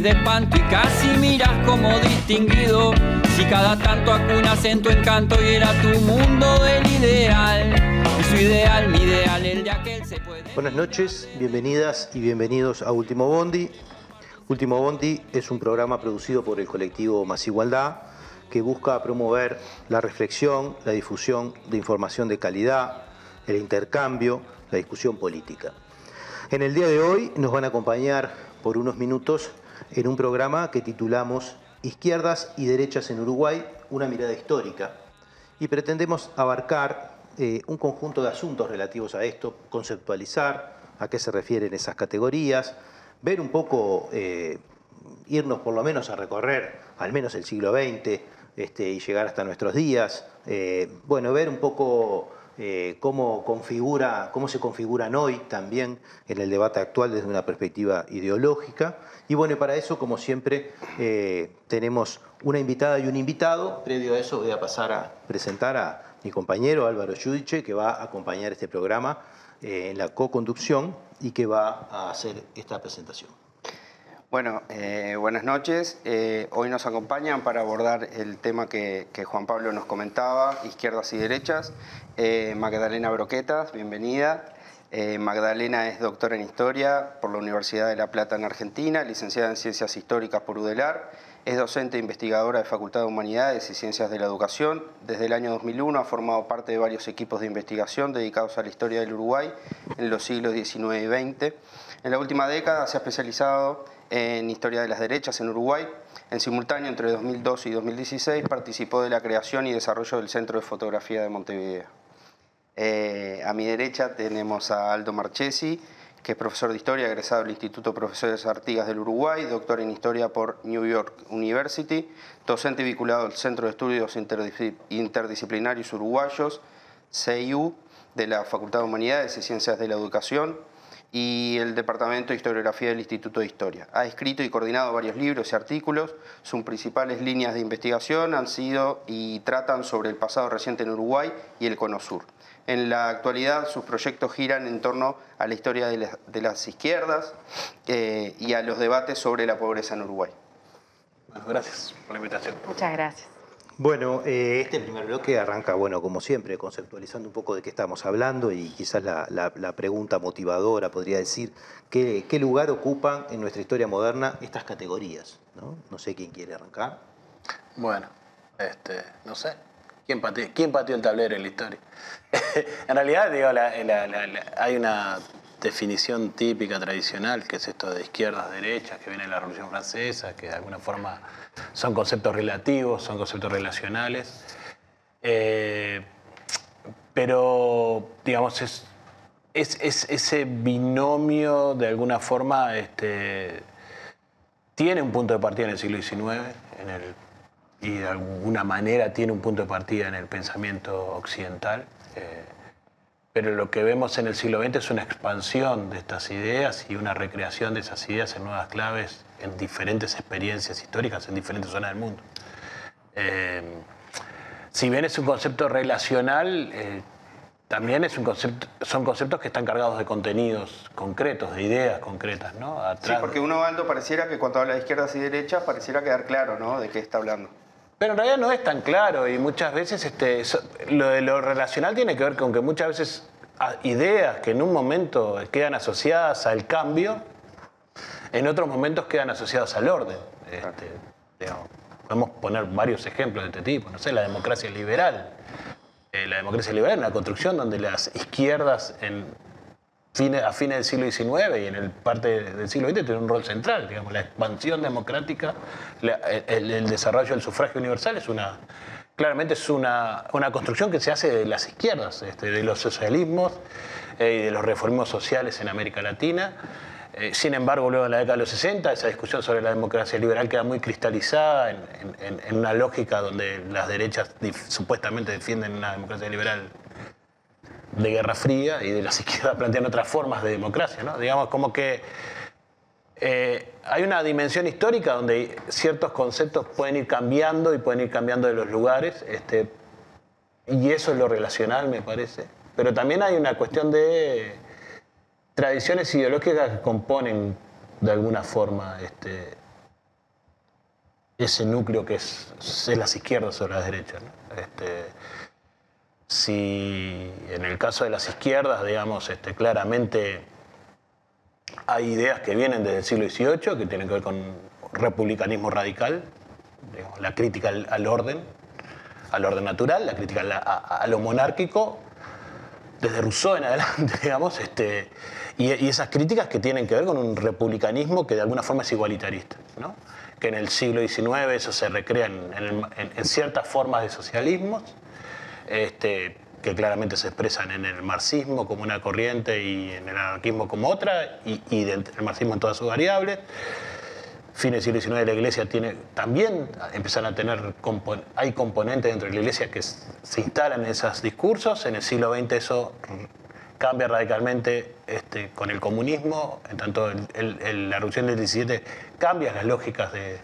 de espanto y casi miras como distinguido. Si cada tanto acunas en tu encanto y era tu mundo del ideal. Y su ideal, mi ideal, el de aquel se puede. Buenas noches, bienvenidas y bienvenidos a Último Bondi. Último Bondi es un programa producido por el colectivo Más Igualdad que busca promover la reflexión, la difusión de información de calidad, el intercambio, la discusión política. En el día de hoy nos van a acompañar por unos minutos en un programa que titulamos Izquierdas y Derechas en Uruguay, una mirada histórica. Y pretendemos abarcar eh, un conjunto de asuntos relativos a esto, conceptualizar a qué se refieren esas categorías, ver un poco, eh, irnos por lo menos a recorrer al menos el siglo XX este, y llegar hasta nuestros días. Eh, bueno, ver un poco cómo, configura, cómo se configuran hoy también en el debate actual desde una perspectiva ideológica. Y bueno, para eso, como siempre, eh, tenemos una invitada y un invitado. Previo a eso voy a pasar a presentar a mi compañero Álvaro Yudiche, que va a acompañar este programa eh, en la co-conducción y que va a hacer esta presentación. Bueno, eh, buenas noches. Hoy nos acompañan para abordar el tema que, que Juan Pablo nos comentaba, izquierdas y derechas. Magdalena Broquetas, bienvenida. Magdalena es doctora en Historia por la Universidad de La Plata en Argentina, licenciada en Ciencias Históricas por UDELAR. Es docente e investigadora de Facultad de Humanidades y Ciencias de la Educación. Desde el año 2001 ha formado parte de varios equipos de investigación dedicados a la historia del Uruguay en los siglos XIX y XX. En la última década se ha especializado en Historia de las Derechas en Uruguay. En simultáneo, entre 2002 y 2016, participó de la creación y desarrollo del Centro de Fotografía de Montevideo. Eh, a mi derecha tenemos a Aldo Marchesi, que es profesor de Historia, egresado del Instituto Profesores Artigas del Uruguay, doctor en Historia por New York University, docente vinculado al Centro de Estudios Interdisciplinarios Uruguayos, CIU, de la Facultad de Humanidades y Ciencias de la Educación, y el Departamento de Historiografía del Instituto de Historia. Ha escrito y coordinado varios libros y artículos. Sus principales líneas de investigación han sido y tratan sobre el pasado reciente en Uruguay y el Cono Sur. En la actualidad sus proyectos giran en torno a la historia de, las izquierdas eh, y a los debates sobre la pobreza en Uruguay. Bueno, gracias por la invitación. Muchas gracias. Bueno, eh, este primer bloque arranca, bueno, como siempre, conceptualizando un poco de qué estamos hablando y quizás la, pregunta motivadora podría decir, ¿qué, lugar ocupan en nuestra historia moderna estas categorías? No, sé quién quiere arrancar. Bueno, este, no sé. ¿Quién pateó, quién pateó el tablero en la historia? en realidad, digo, hay una definición típica, tradicional, que es esto de izquierdas, derechas, que viene de la Revolución Francesa, que de alguna forma son conceptos relativos, son conceptos relacionales. Eh, pero, digamos, es, ese binomio de alguna forma este, tiene un punto de partida en el siglo XIX y de alguna manera tiene un punto de partida en el pensamiento occidental. Eh, pero lo que vemos en el siglo XX es una expansión de estas ideas y una recreación de esas ideas en nuevas claves en diferentes experiencias históricas en diferentes zonas del mundo. Eh, si bien es un concepto relacional, eh, también es un concepto, son conceptos que están cargados de contenidos concretos, de ideas concretas, ¿no? sí, porque uno, Aldo, pareciera que cuando habla de izquierdas y derechas, pareciera quedar claro, ¿no? De qué está hablando. Pero en realidad no es tan claro y muchas veces este, lo de lo relacional tiene que ver con que muchas veces ideas que en un momento quedan asociadas al cambio, en otros momentos quedan asociadas al orden. Este, podemos poner varios ejemplos de este tipo. No sé, la democracia liberal. Eh, la democracia liberal es una construcción donde las izquierdas en a fines del siglo XIX y en el parte del siglo XX tiene un rol central. Digamos, la expansión democrática, el, desarrollo del sufragio universal es una, claramente es una, construcción que se hace de las izquierdas, este, de los socialismos eh, y de los reformismos sociales en América Latina. Eh, sin embargo, luego en la década de los 60, esa discusión sobre la democracia liberal queda muy cristalizada en, en una lógica donde las derechas supuestamente defienden una democracia liberal de Guerra Fría y de la izquierda plantean otras formas de democracia, ¿no? Digamos, como que eh, hay una dimensión histórica donde ciertos conceptos pueden ir cambiando y pueden ir cambiando de los lugares, este, y eso es lo relacional, me parece. Pero también hay una cuestión de tradiciones ideológicas que componen de alguna forma este, ese núcleo que es, es las izquierdas o las derechas. ¿no? Este, si en el caso de las izquierdas, digamos, este, claramente hay ideas que vienen desde el siglo XVIII que tienen que ver con republicanismo radical, digamos, la crítica al, al orden, al orden natural, la crítica a, a- a lo monárquico, desde Rousseau en adelante, digamos, este, y, y esas críticas que tienen que ver con un republicanismo que de alguna forma es igualitarista, ¿no? que en el siglo XIX eso se recrea en, en- en ciertas formas de socialismos, este, que claramente se expresan en el marxismo como una corriente y en el anarquismo como otra, y, y del el marxismo en todas sus variables. Fines del siglo XIX la iglesia tiene, también empiezan a tener, hay componentes dentro de la iglesia que se instalan en esos discursos. En el siglo XX eso cambia radicalmente este, con el comunismo, en tanto el- el- el- la revolución del 17 cambia las lógicas de,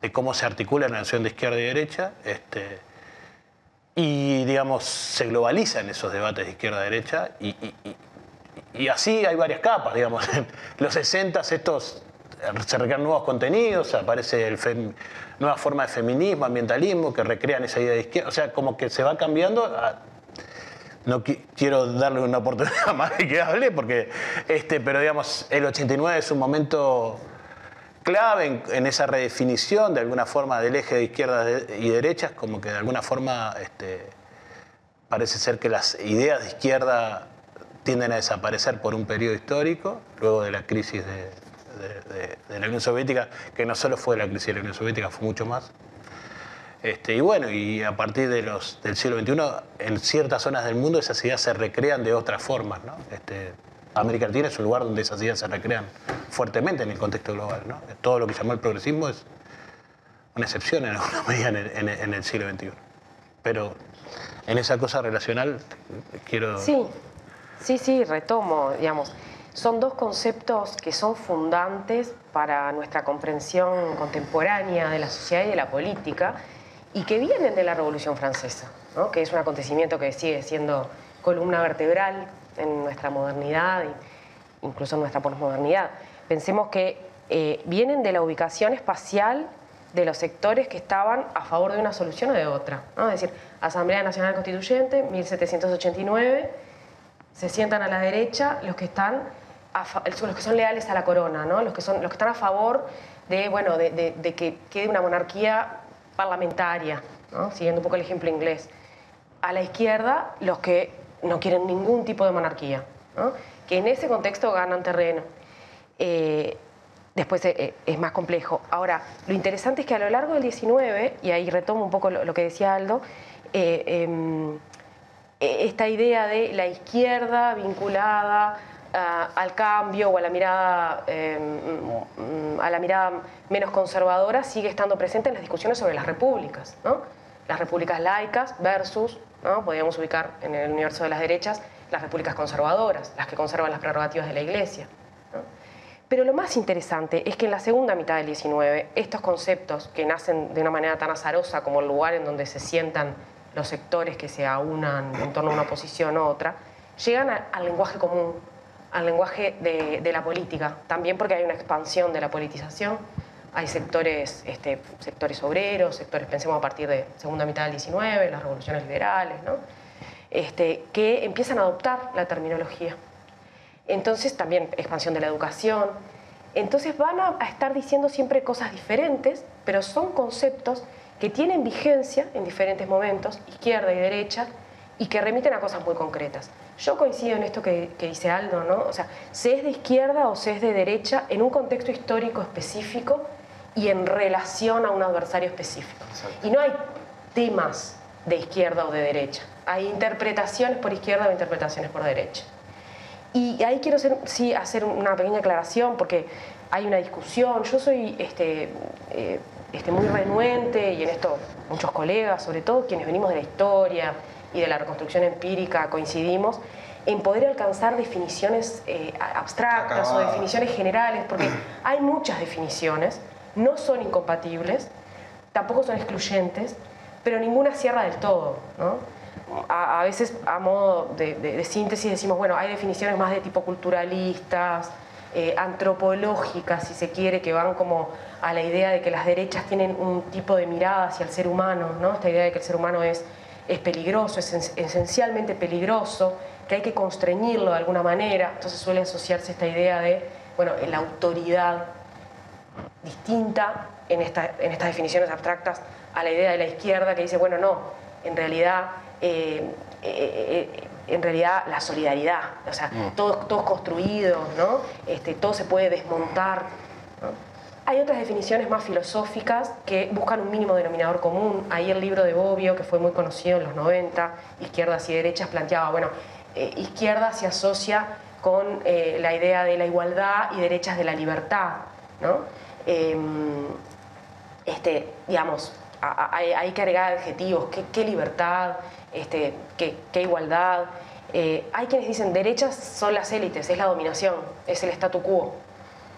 de cómo se articula la nación de izquierda y derecha. Este, y, digamos, se globalizan esos debates de izquierda-derecha y, y- y- y así hay varias capas, digamos. En los 60 estos se recrean nuevos contenidos, aparece el fem- nueva forma de feminismo, ambientalismo, que recrean esa idea de izquierda. O sea, como que se va cambiando. a- no qui- quiero darle una oportunidad más de que hable, porque, este, pero digamos, el 89 es un momento clave en, esa redefinición de alguna forma del eje de izquierdas y derechas, como que de alguna forma este, parece ser que las ideas de izquierda tienden a desaparecer por un periodo histórico, luego de la crisis de, la Unión Soviética, que no solo fue la crisis de la Unión Soviética, fue mucho más. Este, y bueno, y a partir del siglo XXI, en ciertas zonas del mundo esas ideas se recrean de otras formas. ¿no? Este, América Latina es un lugar donde esas ideas se recrean fuertemente en el contexto global. Todo lo que llamó el progresismo es una excepción en alguna medida en el siglo XXI. Pero en esa cosa relacional quiero... Sí, sí, sí, retomo, digamos. Son dos conceptos que son fundantes para nuestra comprensión contemporánea de la sociedad y de la política y que vienen de la Revolución Francesa, ¿no? que es un acontecimiento que sigue siendo columna vertebral en nuestra modernidad incluso en nuestra posmodernidad. Pensemos que eh, vienen de la ubicación espacial de los sectores que estaban a favor de una solución o de otra. ¿no? Es decir, Asamblea Nacional Constituyente, 1789, se sientan a la derecha los que están los que son leales a la corona, ¿no? los, que son, los que están a favor de, bueno, de, de- de que quede una monarquía parlamentaria, ¿no? siguiendo un poco el ejemplo inglés. A la izquierda, los que no quieren ningún tipo de monarquía, que en ese contexto ganan terreno. Eh, después eh, eh, es más complejo. Ahora, lo interesante es que a lo largo del 19, y ahí retomo un poco lo, que decía Aldo, em, eh, esta idea de la izquierda vinculada al cambio o a la mirada eh, mm, a la mirada menos conservadora sigue estando presente en las discusiones sobre las repúblicas. Las repúblicas laicas versus, ¿no? podríamos ubicar en el universo de las derechas, las repúblicas conservadoras, las que conservan las prerrogativas de la Iglesia. Pero lo más interesante es que en la segunda mitad del 19, estos conceptos que nacen de una manera tan azarosa como el lugar en donde se sientan los sectores que se aunan en torno a una posición u otra, llegan al lenguaje común, al lenguaje de la política, también porque hay una expansión de la politización, hay sectores, este, sectores obreros, sectores, pensemos a partir de segunda mitad del 19, las revoluciones liberales, ¿no? este, que empiezan a adoptar la terminología. Entonces también expansión de la educación. Entonces van a, a estar diciendo siempre cosas diferentes, pero son conceptos que tienen vigencia en diferentes momentos, izquierda y derecha, y que remiten a cosas muy concretas. Yo coincido en esto que, que dice Aldo, ¿no? O sea, se es de izquierda o se es de derecha en un contexto histórico específico y en relación a un adversario específico. Y no hay temas de izquierda o de derecha. Hay interpretaciones por izquierda o interpretaciones por derecha. Y ahí quiero hacer, sí, hacer una pequeña aclaración porque hay una discusión. Yo soy este, eh, este, muy renuente y en esto muchos colegas, sobre todo quienes venimos de la historia y de la reconstrucción empírica, coincidimos en poder alcanzar definiciones eh, abstractas o Acabadas. definiciones generales, porque hay muchas definiciones, no son incompatibles, tampoco son excluyentes, pero ninguna cierra del todo. ¿no? A, veces, a modo de síntesis, decimos, bueno, hay definiciones más de tipo culturalistas, eh, antropológicas, si se quiere, que van como a la idea de que las derechas tienen un tipo de mirada hacia el ser humano, ¿no? esta idea de que el ser humano es, es peligroso, es esencialmente peligroso, que hay que constreñirlo de alguna manera, entonces suele asociarse esta idea de, bueno, la autoridad distinta en, esta, en estas definiciones abstractas a la idea de la izquierda que dice, bueno, no, en realidad, eh, eh, eh, en realidad la solidaridad, o sea, mm. todos, todos construidos, ¿no? Este, todo se puede desmontar. Hay otras definiciones más filosóficas que buscan un mínimo denominador común. Ahí el libro de Bobbio, que fue muy conocido en los 90, Izquierdas y Derechas, planteaba, bueno, izquierda se asocia con la idea de la igualdad y derechas de la libertad, ¿no? Em, este, digamos, hay, que agregar adjetivos, qué, libertad, este, qué, igualdad. Eh, hay quienes dicen derechas son las élites, es la dominación, es el statu quo.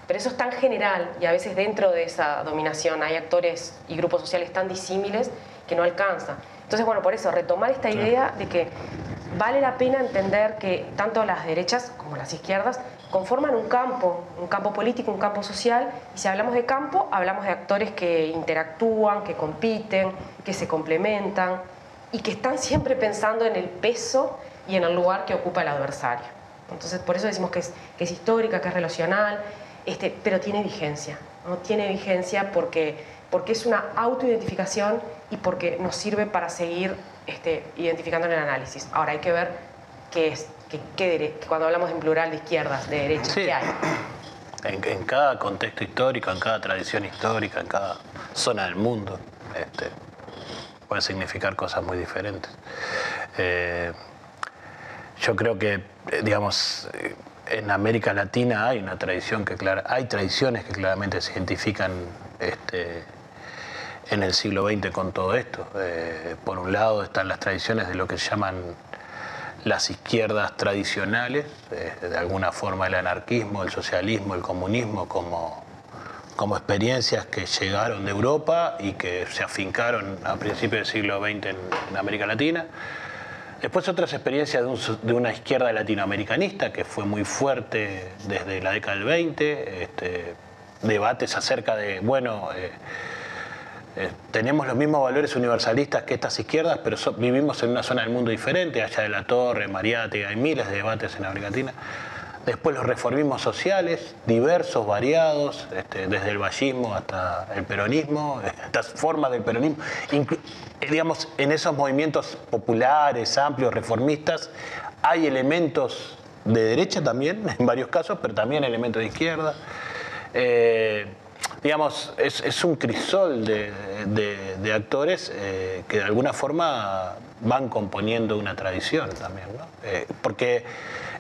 Pero eso es tan general y a veces dentro de esa dominación hay actores y grupos sociales tan disímiles que no alcanza. Entonces, bueno, por eso, retomar esta idea de que vale la pena entender que tanto las derechas como las izquierdas conforman un campo, un campo político, un campo social, y si hablamos de campo, hablamos de actores que interactúan, que compiten, que se complementan y que están siempre pensando en el peso y en el lugar que ocupa el adversario. Entonces, por eso decimos que es, es histórica, que es relacional, este, pero tiene vigencia, ¿no? Tiene vigencia porque, porque es una autoidentificación y porque nos sirve para seguir este, identificando en el análisis. Ahora hay que ver qué es que, cuando hablamos en plural de izquierdas, de derechas, ¿qué hay? En, cada contexto histórico, en cada tradición histórica, en cada zona del mundo, este, puede significar cosas muy diferentes. Eh, yo creo que, eh, digamos, en América Latina hay una tradición que clara, hay tradiciones que claramente se identifican este, en el siglo XX con todo esto. Eh, por un lado están las tradiciones de lo que llaman las izquierdas tradicionales, de, alguna forma el anarquismo, el socialismo, el comunismo como, como experiencias que llegaron de Europa y que se afincaron a principios del siglo XX en, América Latina. Después otras experiencias de, una izquierda latinoamericanista que fue muy fuerte desde la década del 20, este, debates acerca de, bueno, eh, eh, tenemos los mismos valores universalistas que estas izquierdas, pero vivimos en una zona del mundo diferente, allá de la Torre, Mariate, hay miles de debates en América Latina. Después los reformismos sociales, diversos, variados, este, desde el vallismo hasta el peronismo, estas formas del peronismo. Eh, digamos, en esos movimientos populares, amplios, reformistas, hay elementos de derecha también, en varios casos, pero también elementos de izquierda. Eh, digamos, es, un crisol de, actores eh, que de alguna forma van componiendo una tradición también, ¿no? Eh, porque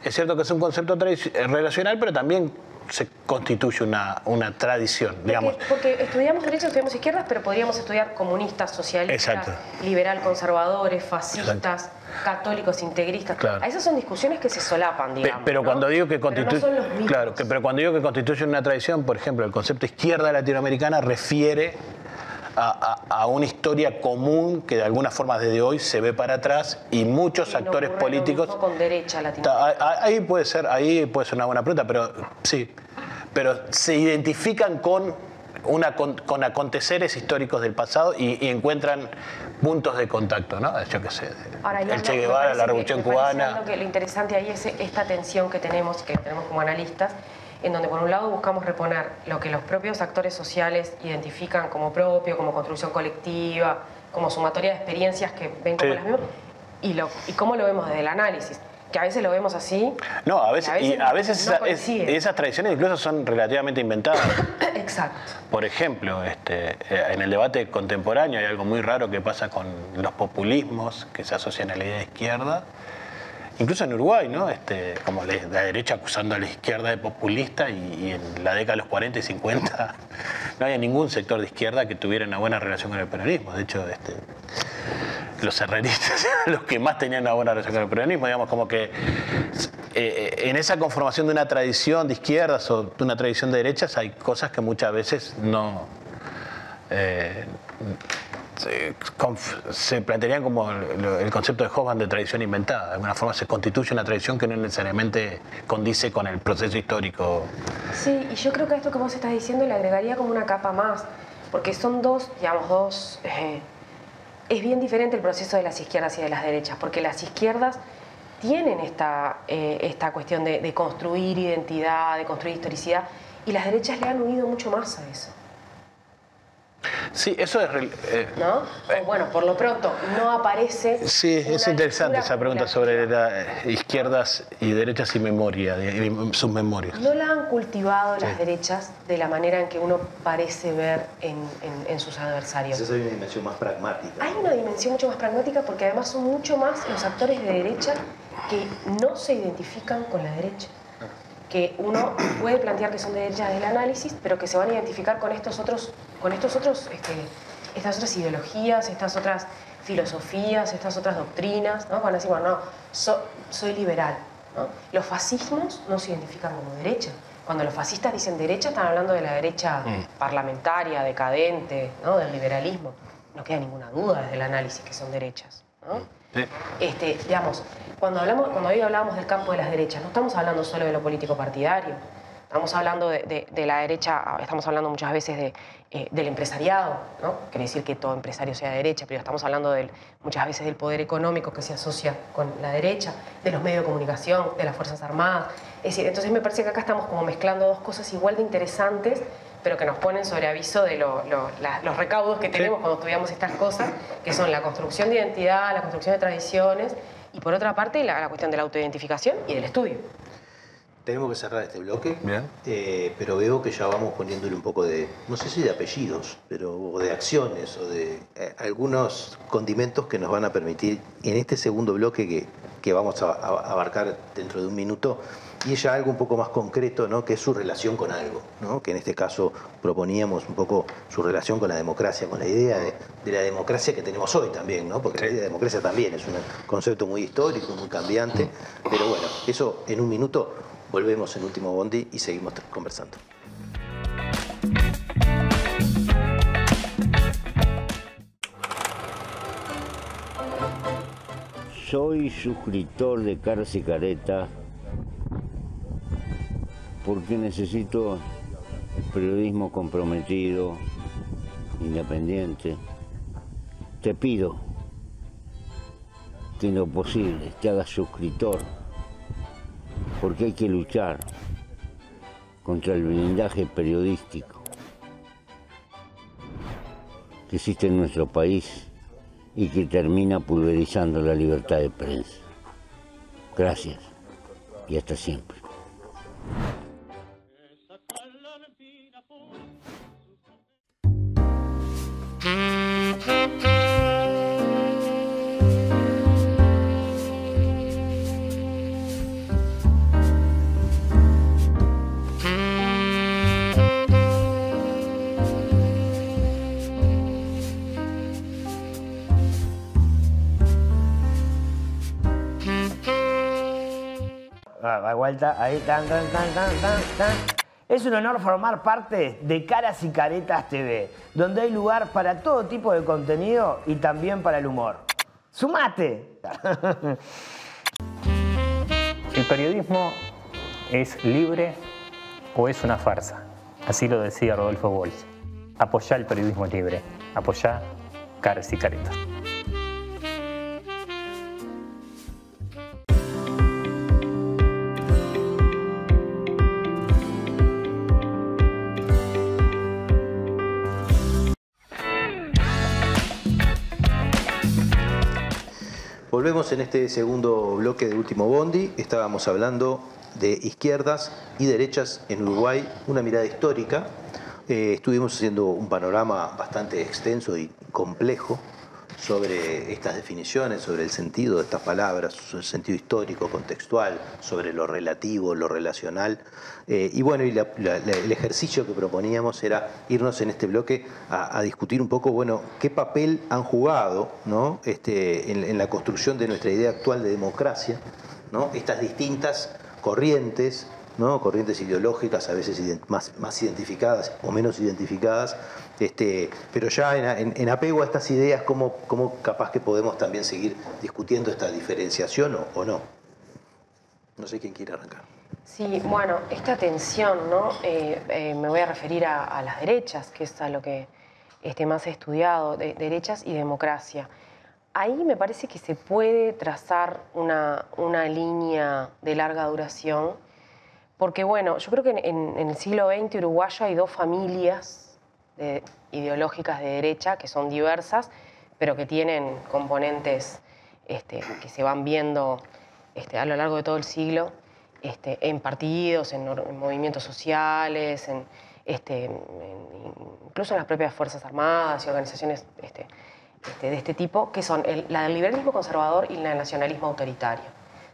es cierto que es un concepto relacional, pero también se constituye una, una tradición, digamos. Porque, estudiamos derecho, estudiamos izquierdas, pero podríamos estudiar comunistas, socialistas, liberal conservadores, fascistas, católicos, integristas. Claro. Esas son discusiones que se solapan, digamos. Pero cuando digo que constituye, claro, que, pero cuando digo que constituye una tradición, por ejemplo, el concepto izquierda latinoamericana refiere a, una historia común que de alguna forma desde hoy se ve para atrás y muchos actores políticos. con derecha Ahí puede ser, ahí puede ser una buena pregunta, pero sí, pero se identifican con una, con, aconteceres históricos del pasado y, encuentran puntos de contacto, ¿no? Yo qué sé, el Che Guevara, la Revolución Cubana. Que lo interesante ahí es esta tensión que tenemos, que tenemos como analistas, en donde por un lado buscamos reponer lo que los propios actores sociales identifican como propio, como construcción colectiva, como sumatoria de experiencias que ven como las mismas, y, lo, y cómo lo vemos desde el análisis que a veces lo vemos así. No, a veces, y a veces, esas tradiciones incluso son relativamente inventadas. Exacto. Por ejemplo, este, eh, en el debate contemporáneo hay algo muy raro que pasa con los populismos que se asocian a la idea de izquierda incluso en Uruguay, ¿no? Este, como la, derecha acusando a la izquierda de populista y, en la década de los 40 y 50 no había ningún sector de izquierda que tuviera una buena relación con el peronismo. De hecho, este, los herreristas eran los que más tenían una buena relación con el peronismo, digamos, como que eh, en esa conformación de una tradición de izquierdas o de una tradición de derechas hay cosas que muchas veces no... Eh, se, plantearían como el, concepto de Hoffman de tradición inventada. De alguna forma se constituye una tradición que no necesariamente condice con el proceso histórico. Sí, y yo creo que esto que vos estás diciendo le agregaría como una capa más, porque son dos, digamos, dos... Eh, es bien diferente el proceso de las izquierdas y de las derechas, porque las izquierdas tienen esta, eh, esta cuestión de, de construir identidad, de construir historicidad, y las derechas le han unido mucho más a eso. Sí, eso es... Eh, ¿No? bueno, por lo pronto, no aparece... Sí, es interesante esa pregunta sobre izquierdas y derechas y memoria, y sus memorias. No la han cultivado las derechas de la manera en que uno parece ver en, sus adversarios. Esa hay una dimensión más pragmática. Hay una dimensión mucho más pragmática porque además son mucho más los actores de derecha que no se identifican con la derecha que uno puede plantear que son de derechas del análisis, pero que se van a identificar con estos otros, con estos otros, este, estas otras ideologías, estas otras filosofías, estas otras doctrinas, ¿no? Van a decir, bueno, no, soy liberal. Los fascismos no se identifican como derecha. Cuando los fascistas dicen derecha, están hablando de la derecha mm. parlamentaria, decadente, ¿no? del liberalismo. No queda ninguna duda desde el análisis que son derechas. ¿no? Este, digamos, cuando, hablamos, cuando hoy hablábamos del campo de las derechas, no estamos hablando solo de lo político partidario, estamos hablando de, la derecha, estamos hablando muchas veces eh, del empresariado, ¿no? Quiere decir que todo empresario sea de derecha, pero estamos hablando del, muchas veces del poder económico que se asocia con la derecha, de los medios de comunicación, de las Fuerzas Armadas. Es decir, entonces me parece que acá estamos como mezclando dos cosas igual de interesantes pero que nos ponen sobre aviso de los recaudos que tenemos cuando estudiamos estas cosas, que son la construcción de identidad, la construcción de tradiciones y por otra parte la, cuestión de la autoidentificación y del estudio. Tenemos que cerrar este bloque, eh, pero veo que ya vamos poniéndole un poco de, no sé si de apellidos, pero de acciones o de eh, algunos condimentos que nos van a permitir en este segundo bloque que, que vamos a abarcar dentro de un minuto, y ya algo un poco más concreto, ¿no? que es su relación con algo, ¿no? que en este caso proponíamos un poco su relación con la democracia, con la idea de, la democracia que tenemos hoy también, ¿no? porque la idea de democracia también es un concepto muy histórico, muy cambiante, pero bueno, eso en un minuto volvemos en último bondi y seguimos conversando. Soy suscriptor de y Careta porque necesito periodismo comprometido, independiente. Te pido que lo posible te hagas suscriptor, porque hay que luchar contra el blindaje periodístico que existe en nuestro país y que termina pulverizando la libertad de prensa. Gracias y hasta siempre. Ahí, tan, tan, tan, tan, tan, Es un honor formar parte de Caras y Caretas TV, donde hay lugar para todo tipo de contenido y también para el humor. ¡Sumate! ¿El periodismo es libre o es una farsa? Así lo decía Rodolfo Bols. Apoyá el periodismo libre. Apoyá Caras y Caretas. En este segundo bloque de Último Bondi. Estábamos hablando de izquierdas y derechas en Uruguay, una mirada histórica. Eh, estuvimos haciendo un panorama bastante extenso y complejo sobre estas definiciones, sobre el sentido de estas palabras, el sentido histórico, contextual, sobre lo relativo, lo relacional. Eh, y bueno, y el ejercicio que proponíamos era irnos en este bloque a, discutir un poco, bueno, qué papel han jugado ¿no? este, en, la construcción de nuestra idea actual de democracia, ¿no? estas distintas corrientes ¿no? corrientes ideológicas, a veces más identificadas o menos identificadas, este, pero ya en, apego a estas ideas, ¿cómo, ¿cómo, capaz que podemos también seguir discutiendo esta diferenciación o, no? No sé quién quiere arrancar. Sí, bueno, esta tensión, ¿no? Eh, eh, me voy a referir a, las derechas, que es a lo que este, más he estudiado, de, derechas y democracia. Ahí me parece que se puede trazar una, una línea de larga duración, porque bueno, yo creo que en, en el siglo XX uruguayo hay dos familias ideológicas de derecha que son diversas, pero que tienen componentes este, que se van viendo este, a lo largo de todo el siglo este, en partidos, en, movimientos sociales, incluso en las propias Fuerzas Armadas y organizaciones de este tipo, que son la del liberalismo conservador y la del nacionalismo autoritario.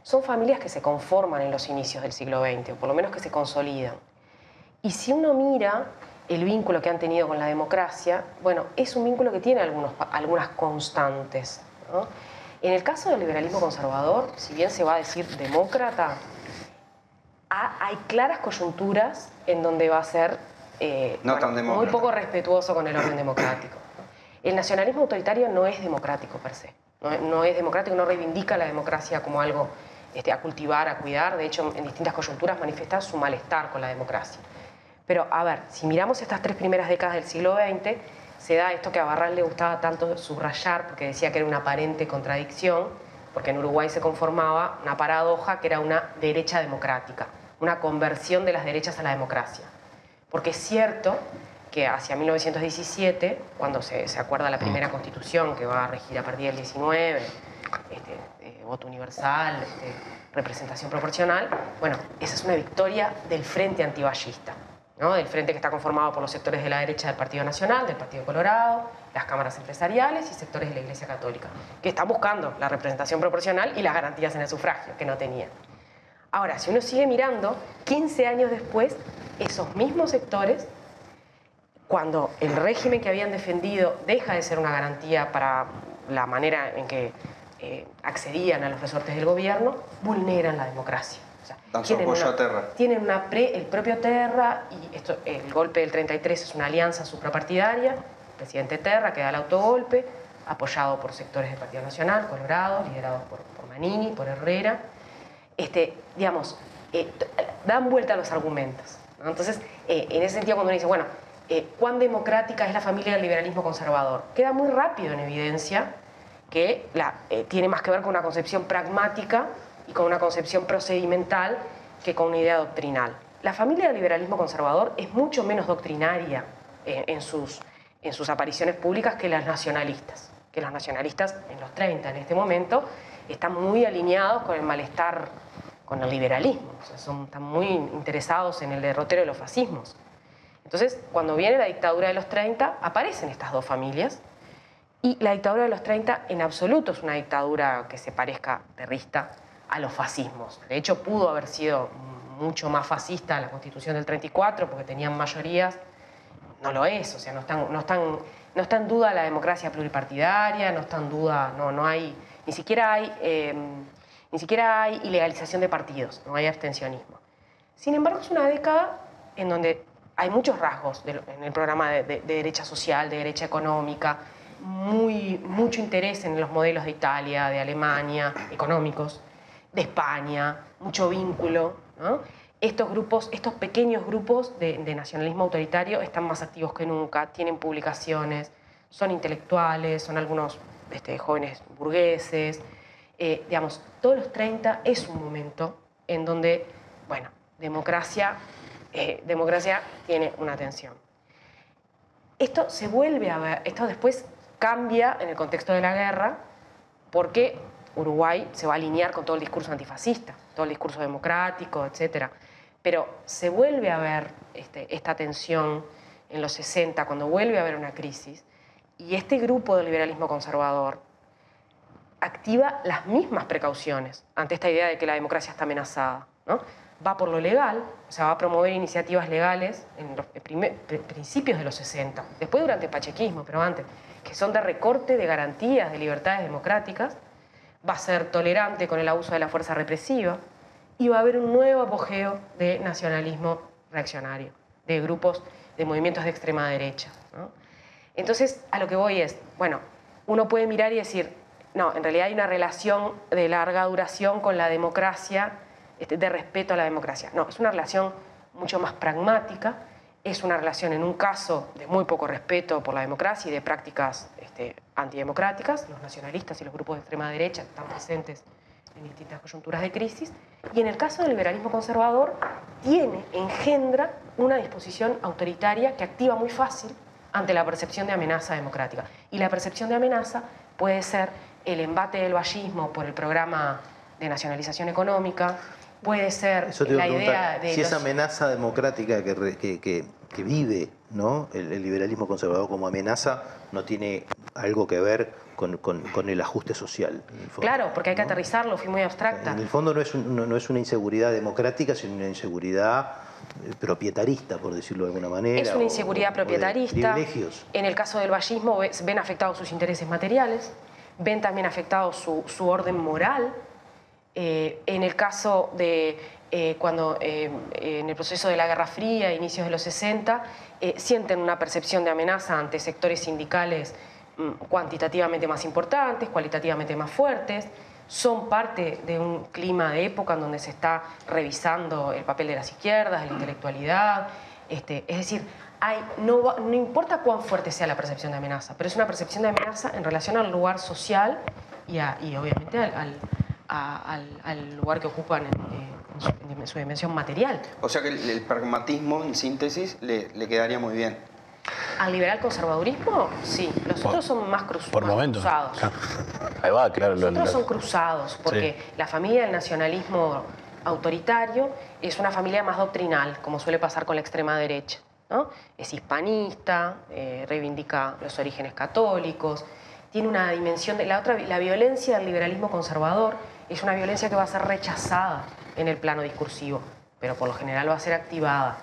Son familias que se conforman en los inicios del siglo XX, o por lo menos que se consolidan. Y si uno mira el vínculo que han tenido con la democracia, bueno, es un vínculo que tiene algunos, algunas constantes. En el caso del liberalismo conservador, si bien se va a decir demócrata, hay claras coyunturas en donde va a ser eh, muy poco respetuoso con el orden democrático. El nacionalismo autoritario no es democrático per se, no, es democrático, no reivindica la democracia como algo este, a cultivar, a cuidar, de hecho en distintas coyunturas manifiesta su malestar con la democracia. Pero a ver, si miramos estas tres primeras décadas del siglo XX, se da esto que a Barral le gustaba tanto subrayar, porque decía que era una aparente contradicción, porque en Uruguay se conformaba una paradoja que era una derecha democrática, una conversión de las derechas a la democracia. Porque es cierto que hacia 1917, cuando se, acuerda la primera constitución que va a regir a partir del 19, este, eh, voto universal, este, representación proporcional, bueno, esa es una victoria del frente antiballista del frente que está conformado por los sectores de la derecha del Partido Nacional, del Partido Colorado, las cámaras empresariales y sectores de la Iglesia Católica, que están buscando la representación proporcional y las garantías en el sufragio, que no tenían. Ahora, si uno sigue mirando, 15 años después, esos mismos sectores, cuando el régimen que habían defendido deja de ser una garantía para la manera en que eh, accedían a los resortes del gobierno, vulneran la democracia tienen una, Terra. Tienen una pre, el propio Terra, y esto, el golpe del 33 es una alianza suprapartidaria, el presidente Terra que da el autogolpe, apoyado por sectores del Partido Nacional, Colorado, liderados por, Manini, por Herrera. Este, digamos, eh, dan vuelta a los argumentos. Entonces, eh, en ese sentido, cuando uno dice, bueno, eh, ¿cuán democrática es la familia del liberalismo conservador? Queda muy rápido en evidencia que la, tiene más que ver con una concepción pragmática y con una concepción procedimental que con una idea doctrinal. La familia del liberalismo conservador es mucho menos doctrinaria en, sus, en sus apariciones públicas que las nacionalistas, que los nacionalistas en los 30 en este momento están muy alineados con el malestar, con el liberalismo, son, están muy interesados en el derrotero de los fascismos. Entonces, cuando viene la dictadura de los 30, aparecen estas dos familias, y la dictadura de los 30 en absoluto es una dictadura que se parezca terrista a los fascismos. De hecho, pudo haber sido mucho más fascista la constitución del 34 porque tenían mayorías. No lo es, o sea, no, están, no, están, no está en duda la democracia pluripartidaria, no está en duda, no, no hay, ni siquiera hay, em, ni siquiera hay ilegalización de partidos, no hay abstencionismo. Sin embargo, es una década en donde hay muchos rasgos en el programa de, de, derecha social, de derecha económica, muy, mucho interés en los modelos de Italia, de Alemania, económicos, de España, mucho vínculo. Estos grupos, estos pequeños grupos de, nacionalismo autoritario están más activos que nunca, tienen publicaciones, son intelectuales, son algunos este, jóvenes burgueses. Eh, digamos, todos los 30 es un momento en donde, bueno, democracia, eh, democracia tiene una tensión. Esto se vuelve a ver, esto después cambia en el contexto de la guerra, porque Uruguay se va a alinear con todo el discurso antifascista, todo el discurso democrático, etc. Pero se vuelve a ver este, esta tensión en los 60, cuando vuelve a haber una crisis, y este grupo del liberalismo conservador activa las mismas precauciones ante esta idea de que la democracia está amenazada. ¿no? Va por lo legal, o sea, va a promover iniciativas legales en los principios de los 60, después durante el pachequismo, pero antes, que son de recorte de garantías de libertades democráticas, va a ser tolerante con el abuso de la fuerza represiva y va a haber un nuevo apogeo de nacionalismo reaccionario, de grupos, de movimientos de extrema derecha. Entonces, a lo que voy es, bueno, uno puede mirar y decir, no, en realidad hay una relación de larga duración con la democracia, este, de respeto a la democracia. No, es una relación mucho más pragmática, es una relación en un caso de muy poco respeto por la democracia y de prácticas este, antidemocráticas, los nacionalistas y los grupos de extrema derecha están presentes en distintas coyunturas de crisis, y en el caso del liberalismo conservador tiene, engendra una disposición autoritaria que activa muy fácil ante la percepción de amenaza democrática. Y la percepción de amenaza puede ser el embate del vallismo por el programa de nacionalización económica, puede ser Eso la idea de si los- esa amenaza democrática que, que- que- que vive ¿no? el, el liberalismo conservador como amenaza no tiene algo que ver con, con- con el ajuste social. en el fondo, Claro, porque hay que ¿no? aterrizarlo, fui muy abstracta. En el fondo no es, un- no, no es una inseguridad democrática, sino una inseguridad eh, propietarista, por decirlo de alguna manera. Es una inseguridad o propietarista. privilegios. En el caso del vallismo ve- ven afectados sus intereses materiales, ven también afectado su, su orden moral. Eh, en el caso de eh, cuando eh, en el proceso de la Guerra Fría, inicios de los 60, eh, sienten una percepción de amenaza ante sectores sindicales mm, cuantitativamente más importantes, cualitativamente más fuertes. Son parte de un clima de época en donde se está revisando el papel de las izquierdas, de la intelectualidad. Este, es decir, no, importa cuán fuerte sea la percepción de amenaza, pero es una percepción de amenaza en relación al lugar social y, obviamente al- a- al- al lugar que ocupan en, en su, en su dimensión material. O sea que el, el pragmatismo, en síntesis, le, le quedaría muy bien. Al liberal conservadurismo, sí. Los Por- otros son más, cruz- Por más momentos. cruzados. Ahí va, claro. Los lo- otros lo- son cruzados, porque la familia del nacionalismo autoritario es una familia más doctrinal, como suele pasar con la extrema derecha. ¿no? Es hispanista, eh, reivindica los orígenes católicos, tiene una dimensión de la otra, la violencia del liberalismo conservador es una violencia que va a ser rechazada en el plano discursivo, pero por lo general va a ser activada,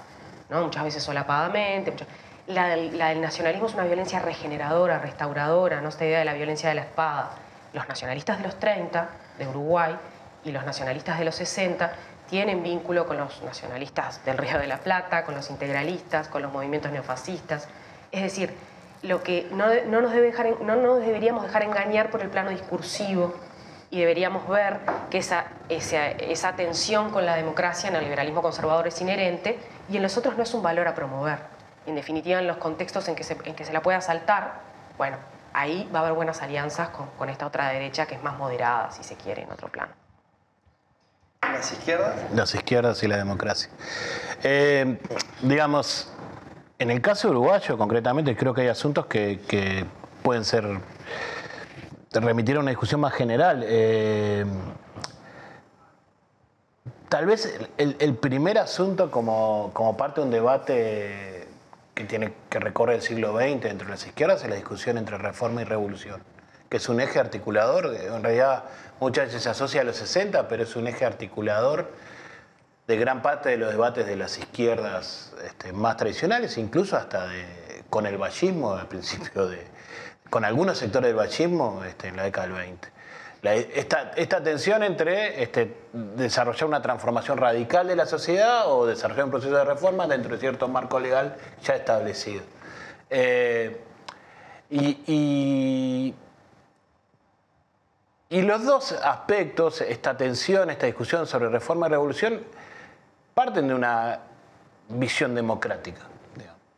¿no? muchas veces solapadamente. muchas- La del, nacionalismo es una violencia regeneradora, restauradora, no esta idea de la violencia de la espada. Los nacionalistas de los 30 de Uruguay y los nacionalistas de los 60 tienen vínculo con los nacionalistas del Río de la Plata, con los integralistas, con los movimientos neofascistas. Es decir, lo que no, nos, debe dejar no nos deberíamos dejar engañar por el plano discursivo y deberíamos ver que esa, esa, esa tensión con la democracia en el liberalismo conservador es inherente y en los otros no es un valor a promover. En definitiva, en los contextos en que se, en que se la pueda saltar, bueno, ahí va a haber buenas alianzas con, con esta otra derecha que es más moderada, si se quiere, en otro plano. Las izquierdas, Las izquierdas y la democracia. Eh, digamos, en el caso uruguayo concretamente, creo que hay asuntos que, que pueden ser remitir a una discusión más general. Eh, tal vez el, primer asunto como, como parte de un debate que tiene que recorre el siglo XX entre las izquierdas es la discusión entre reforma y revolución, que es un eje articulador, en realidad muchas veces se asocia a los 60, pero es un eje articulador de gran parte de los debates de las izquierdas este, más tradicionales, incluso hasta de- con el vallismo al principio de, con algunos sectores del vallismo este, en la década del 20. La- esta, esta tensión entre este, desarrollar una transformación radical de la sociedad o desarrollar un proceso de reforma dentro de cierto marco legal ya establecido. Eh, y y los dos aspectos, esta tensión, esta discusión sobre reforma y revolución, parten de una visión democrática.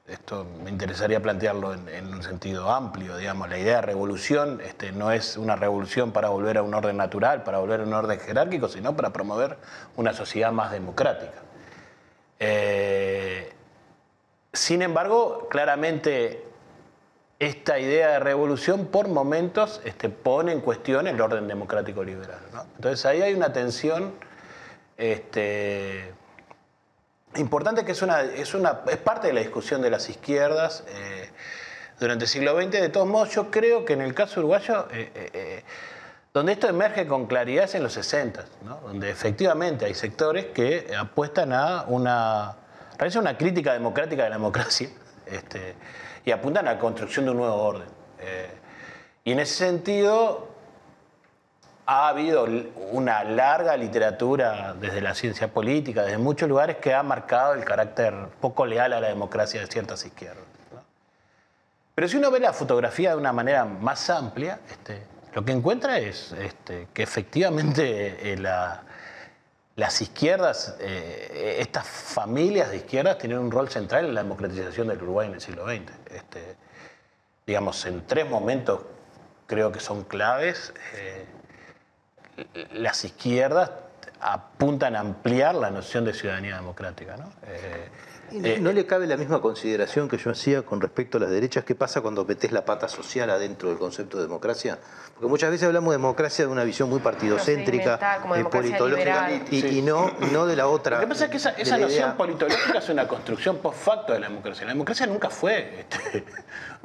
Esto me interesaría plantearlo en, un sentido amplio, digamos. La idea de revolución este, no es una revolución para volver a un orden natural, para volver a un orden jerárquico, sino para promover una sociedad más democrática. Eh, sin embargo, claramente esta idea de revolución por momentos este, pone en cuestión el orden democrático liberal. Entonces ahí hay una tensión este, importante que es, una, es, una, es parte de la discusión de las izquierdas eh, durante el siglo XX. De todos modos, yo creo que en el caso uruguayo, eh, eh, donde esto emerge con claridad es en los 60, ¿no? donde efectivamente hay sectores que apuestan a una, realizan una crítica democrática de la democracia este, y apuntan a la construcción de un nuevo orden. Y en ese sentido, ha habido una larga literatura desde la ciencia política, desde muchos lugares, que ha marcado el carácter poco leal a la democracia de ciertas izquierdas. Pero si uno ve la fotografía de una manera más amplia, este, lo que encuentra es este, que efectivamente eh, las izquierdas, eh, estas familias de izquierdas tienen un rol central en la democratización del Uruguay en el siglo XX. Este, digamos, en tres momentos creo que son claves. Eh, las izquierdas apuntan a ampliar la noción de ciudadanía democrática. ¿no? Eh, ¿No le cabe la misma consideración que yo hacía con respecto a las derechas? ¿Qué pasa cuando metes la pata social adentro del concepto de democracia? Porque muchas veces hablamos de democracia de una visión muy partidocéntrica, eh, politológica, y, no, no de la otra. Lo que pasa es que esa, noción politológica es una construcción post facto de la democracia. La democracia nunca fue. Este,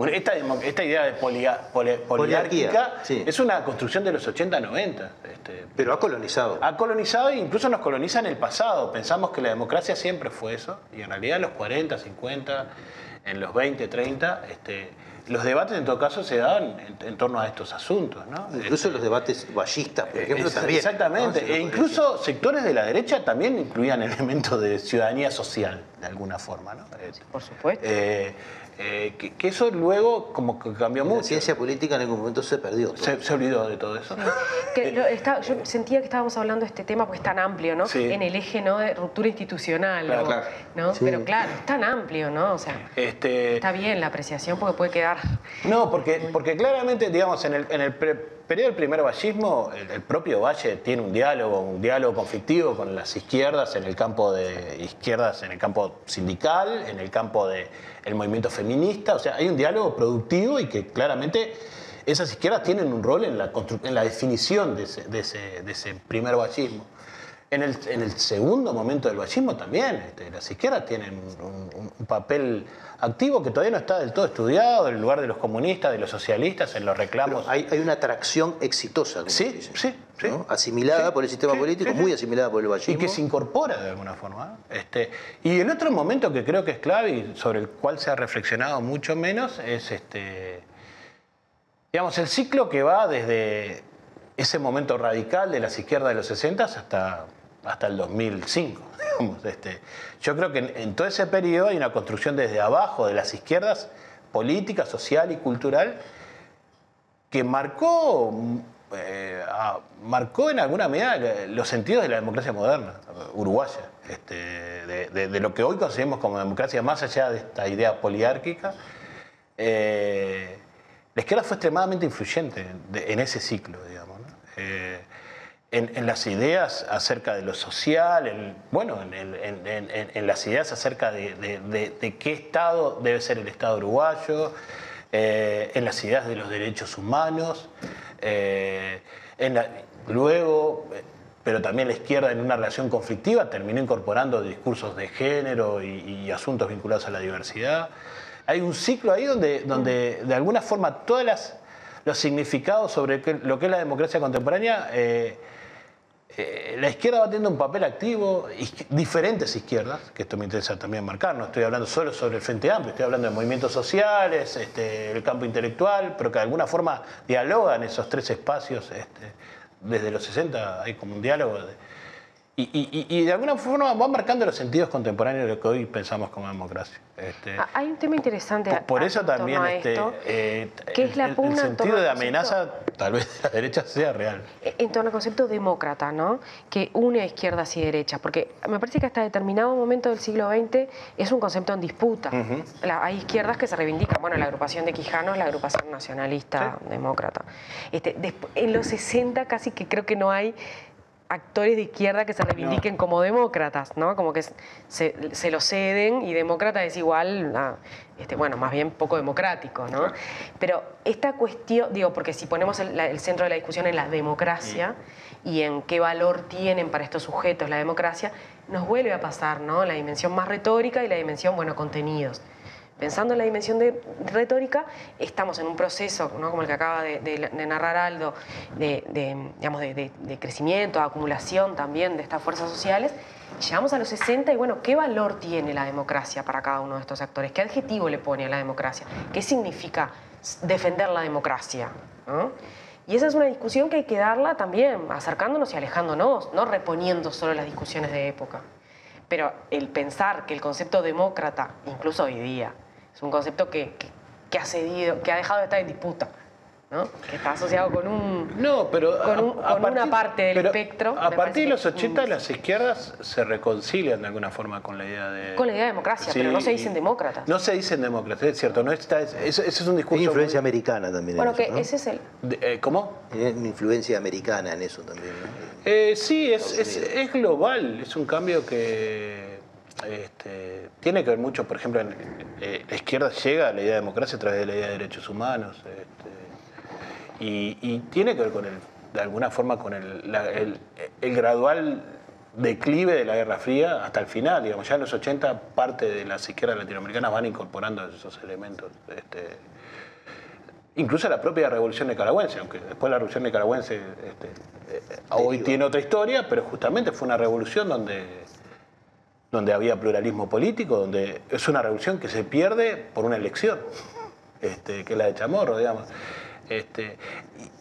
esta, esta, idea de poliárquica es una construcción de los 80, 90. Este, Pero ha colonizado. Ha colonizado e incluso nos coloniza en el pasado. Pensamos que la democracia siempre fue eso, y en realidad en los 40, 50, en los 20, 30, este, los debates en todo caso se daban en, torno a estos asuntos. ¿no? Incluso los debates vallistas, por ejemplo, también. Exactamente, e incluso sectores de la derecha también incluían elementos de ciudadanía social, de alguna forma. ¿no? por supuesto. Eh, eh, que, eso luego como que cambió mucho. La ciencia política en algún momento se perdió. Se, olvidó de todo eso. Yo sentía que estábamos hablando de este tema porque es tan amplio, ¿no? En el eje ¿no? de ruptura institucional. ¿no? Pero claro, es tan amplio, ¿no? O sea, este... está bien la apreciación porque puede quedar... No, porque, porque claramente, digamos, en el, en el periodo del primer vallismo, el, propio Valle tiene un diálogo, un diálogo conflictivo con las izquierdas en el campo de izquierdas, en el campo sindical, en el campo del movimiento feminista. O sea, hay un diálogo productivo y que claramente esas izquierdas tienen un rol en la, en la definición de ese, de ese, de ese primer vallismo. En el, en el, segundo momento del vallismo también, este, las izquierdas tienen un, papel activo que todavía no está del todo estudiado, en el lugar de los comunistas, de los socialistas, en los reclamos. hay, hay, una atracción exitosa, sí, sí, sí, asimilada por el sistema político, muy asimilada por el vallismo. Y que se incorpora de alguna forma. Este, y el otro momento que creo que es clave y sobre el cual se ha reflexionado mucho menos es este, digamos, el ciclo que va desde ese momento radical de las izquierdas de los 60 hasta hasta el 2005. Este, yo creo que en, todo ese periodo hay una construcción desde abajo de las izquierdas, política, social y cultural, que marcó, eh, marcó en alguna medida los sentidos de la democracia moderna, uruguaya, este, de, lo que hoy concebimos como democracia, más allá de esta idea poliárquica. Eh, la izquierda fue extremadamente influyente en ese ciclo, digamos. Eh, en, las ideas acerca de lo social, en, bueno, en, las ideas acerca de, qué Estado debe ser el Estado uruguayo, eh, en las ideas de los derechos humanos, eh, luego, pero también la izquierda en una relación conflictiva terminó incorporando discursos de género y, asuntos vinculados a la diversidad. Hay un ciclo ahí donde, donde de alguna forma todos los significados sobre lo que es la democracia contemporánea eh, eh, la izquierda va teniendo un papel activo, diferentes izquierdas, que esto me interesa también marcar, no estoy hablando solo sobre el Frente Amplio, estoy hablando de movimientos sociales, este, el campo intelectual, pero que de alguna forma dialogan esos tres espacios. Este, desde los 60 hay como un diálogo. De, y, de alguna forma van marcando los sentidos contemporáneos de lo que hoy pensamos como democracia. Este, ah, Hay un tema interesante. Por, eso también este, eh, es la pugna el, sentido de amenaza, tal vez de la derecha sea real. Eh, en torno al concepto demócrata, ¿no? Que une a izquierdas y derechas, porque me parece que hasta determinado momento del siglo XX es un concepto en disputa. hay izquierdas que se reivindican, bueno, la agrupación de Quijano es la agrupación nacionalista demócrata. Este, en los 60 casi que creo que no hay actores de izquierda que se reivindiquen como demócratas, ¿no? Como que se, lo ceden y demócrata es igual a, este, bueno, más bien poco democrático, ¿no? Pero esta cuestión, digo, porque si ponemos el, centro de la discusión en la democracia y en qué valor tienen para estos sujetos la democracia, nos vuelve a pasar, ¿no? La dimensión más retórica y la dimensión, bueno, contenidos. Pensando en la dimensión de retórica, estamos en un proceso, como el que acaba de, narrar Aldo, de, digamos, de, crecimiento, acumulación también de estas fuerzas sociales. Llegamos a los 60 y bueno, ¿qué valor tiene la democracia para cada uno de estos actores? ¿Qué adjetivo le pone a la democracia? ¿Qué significa defender la democracia? Y esa es una discusión que hay que darla también, acercándonos y alejándonos, no reponiendo solo las discusiones de época. Pero el pensar que el concepto demócrata, incluso hoy día, es un concepto que, que, que ha cedido, que ha dejado de estar en disputa. ¿no? que está asociado con un No, pero con, un- a- a con partir- una parte del pero espectro. A partir de los que- 80 las izquierdas se reconcilian de alguna forma con la idea de Con la idea de democracia, pero no se dicen demócratas. No se dicen demócratas, es cierto, no está ese, ese es un Hay discurso influencia muy- americana también Bueno, en que eso, ¿no? ese es el... de- eh, ¿Cómo? Hay una influencia americana en eso también, ¿no? Eh, sí, es, es, es global, es un cambio que este, tiene que ver mucho, por ejemplo, en, eh, la izquierda llega a la idea de democracia a través de la idea de derechos humanos este, y, y tiene que ver con el, de alguna forma con el, la- el- el gradual declive de la Guerra Fría hasta el final, digamos, ya en los 80 parte de las izquierdas latinoamericanas van incorporando esos elementos. Este, incluso la propia revolución nicaragüense, aunque después la revolución nicaragüense este, eh, hoy tiene otra historia, pero justamente fue una revolución donde, donde había pluralismo político, donde es una revolución que se pierde por una elección, este, que es la de Chamorro, digamos. Este,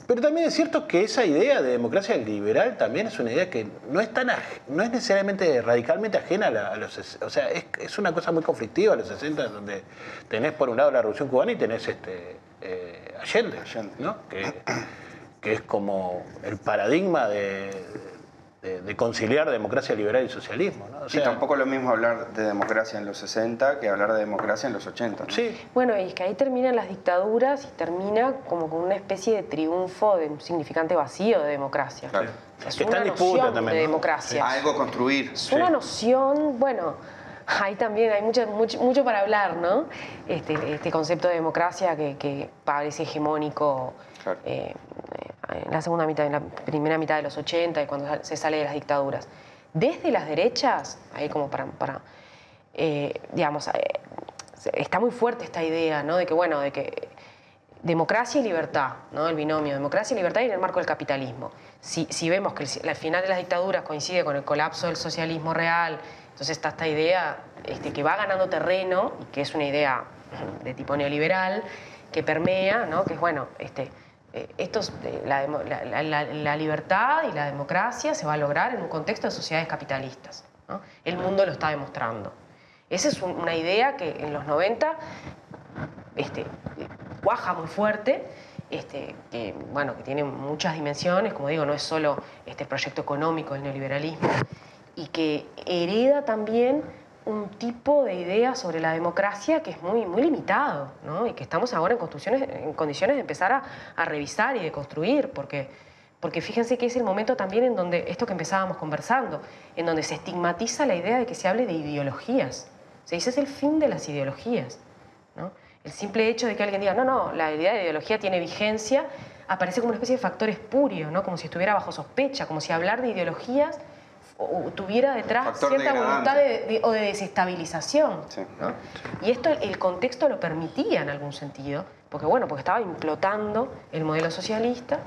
pero también es cierto que esa idea de democracia liberal también es una idea que no es tan no es necesariamente radicalmente ajena a, la- a los o sea es, es una cosa muy conflictiva a los 60 donde tenés por un lado la revolución cubana y tenés este eh, Allende, ¿no? que, que es como el paradigma de, de- de conciliar democracia liberal y socialismo ¿no? O Y tampoco es lo mismo hablar de democracia en los 60 que hablar de democracia en los 80. ¿no? sí Bueno, y es que ahí terminan las dictaduras y termina como con una especie de triunfo de un significante vacío de democracia. Claro. Es Que está una en disputa noción también, de ¿no? democracia. Algo construir. Es una noción, bueno, ahí también hay mucho, mucho, mucho para hablar, ¿no? Este, este concepto de democracia que, que parece hegemónico Claro. eh, en la segunda mitad, en la primera mitad de los 80 y cuando se sale de las dictaduras. Desde las derechas, ahí como para, para eh, digamos, eh, está muy fuerte esta idea, ¿no? De que, bueno, de que democracia y libertad, ¿no? El binomio democracia y libertad y en el marco del capitalismo. Si, si vemos que el, al final de las dictaduras coincide con el colapso del socialismo real, entonces está esta idea este, que va ganando terreno y que es una idea de tipo neoliberal que permea, ¿no? Que es, bueno, este, eh, esto eh, la, demo- la- la- libertad y la democracia se va a lograr en un contexto de sociedades capitalistas. El mundo lo está demostrando. Esa es un- una idea que en los 90 este, cuaja muy fuerte, este, que, bueno, que tiene muchas dimensiones, como digo, no es solo este proyecto económico del neoliberalismo, y que hereda también un tipo de idea sobre la democracia que es muy, muy limitado, ¿no? y que estamos ahora en, construcciones, en condiciones de empezar a, a revisar y de construir, porque, porque fíjense que es el momento también en donde, esto que empezábamos conversando, en donde se estigmatiza la idea de que se hable de ideologías. Se dice es el fin de las ideologías. ¿no? El simple hecho de que alguien diga, no, no, la idea de ideología tiene vigencia, aparece como una especie de factor espurio, ¿no? como si estuviera bajo sospecha, como si hablar de ideologías o- tuviera detrás Factor cierta voluntad de- de- o de desestabilización. Sí. ¿no? Y esto el, el contexto lo permitía en algún sentido, porque bueno, porque estaba implotando el modelo socialista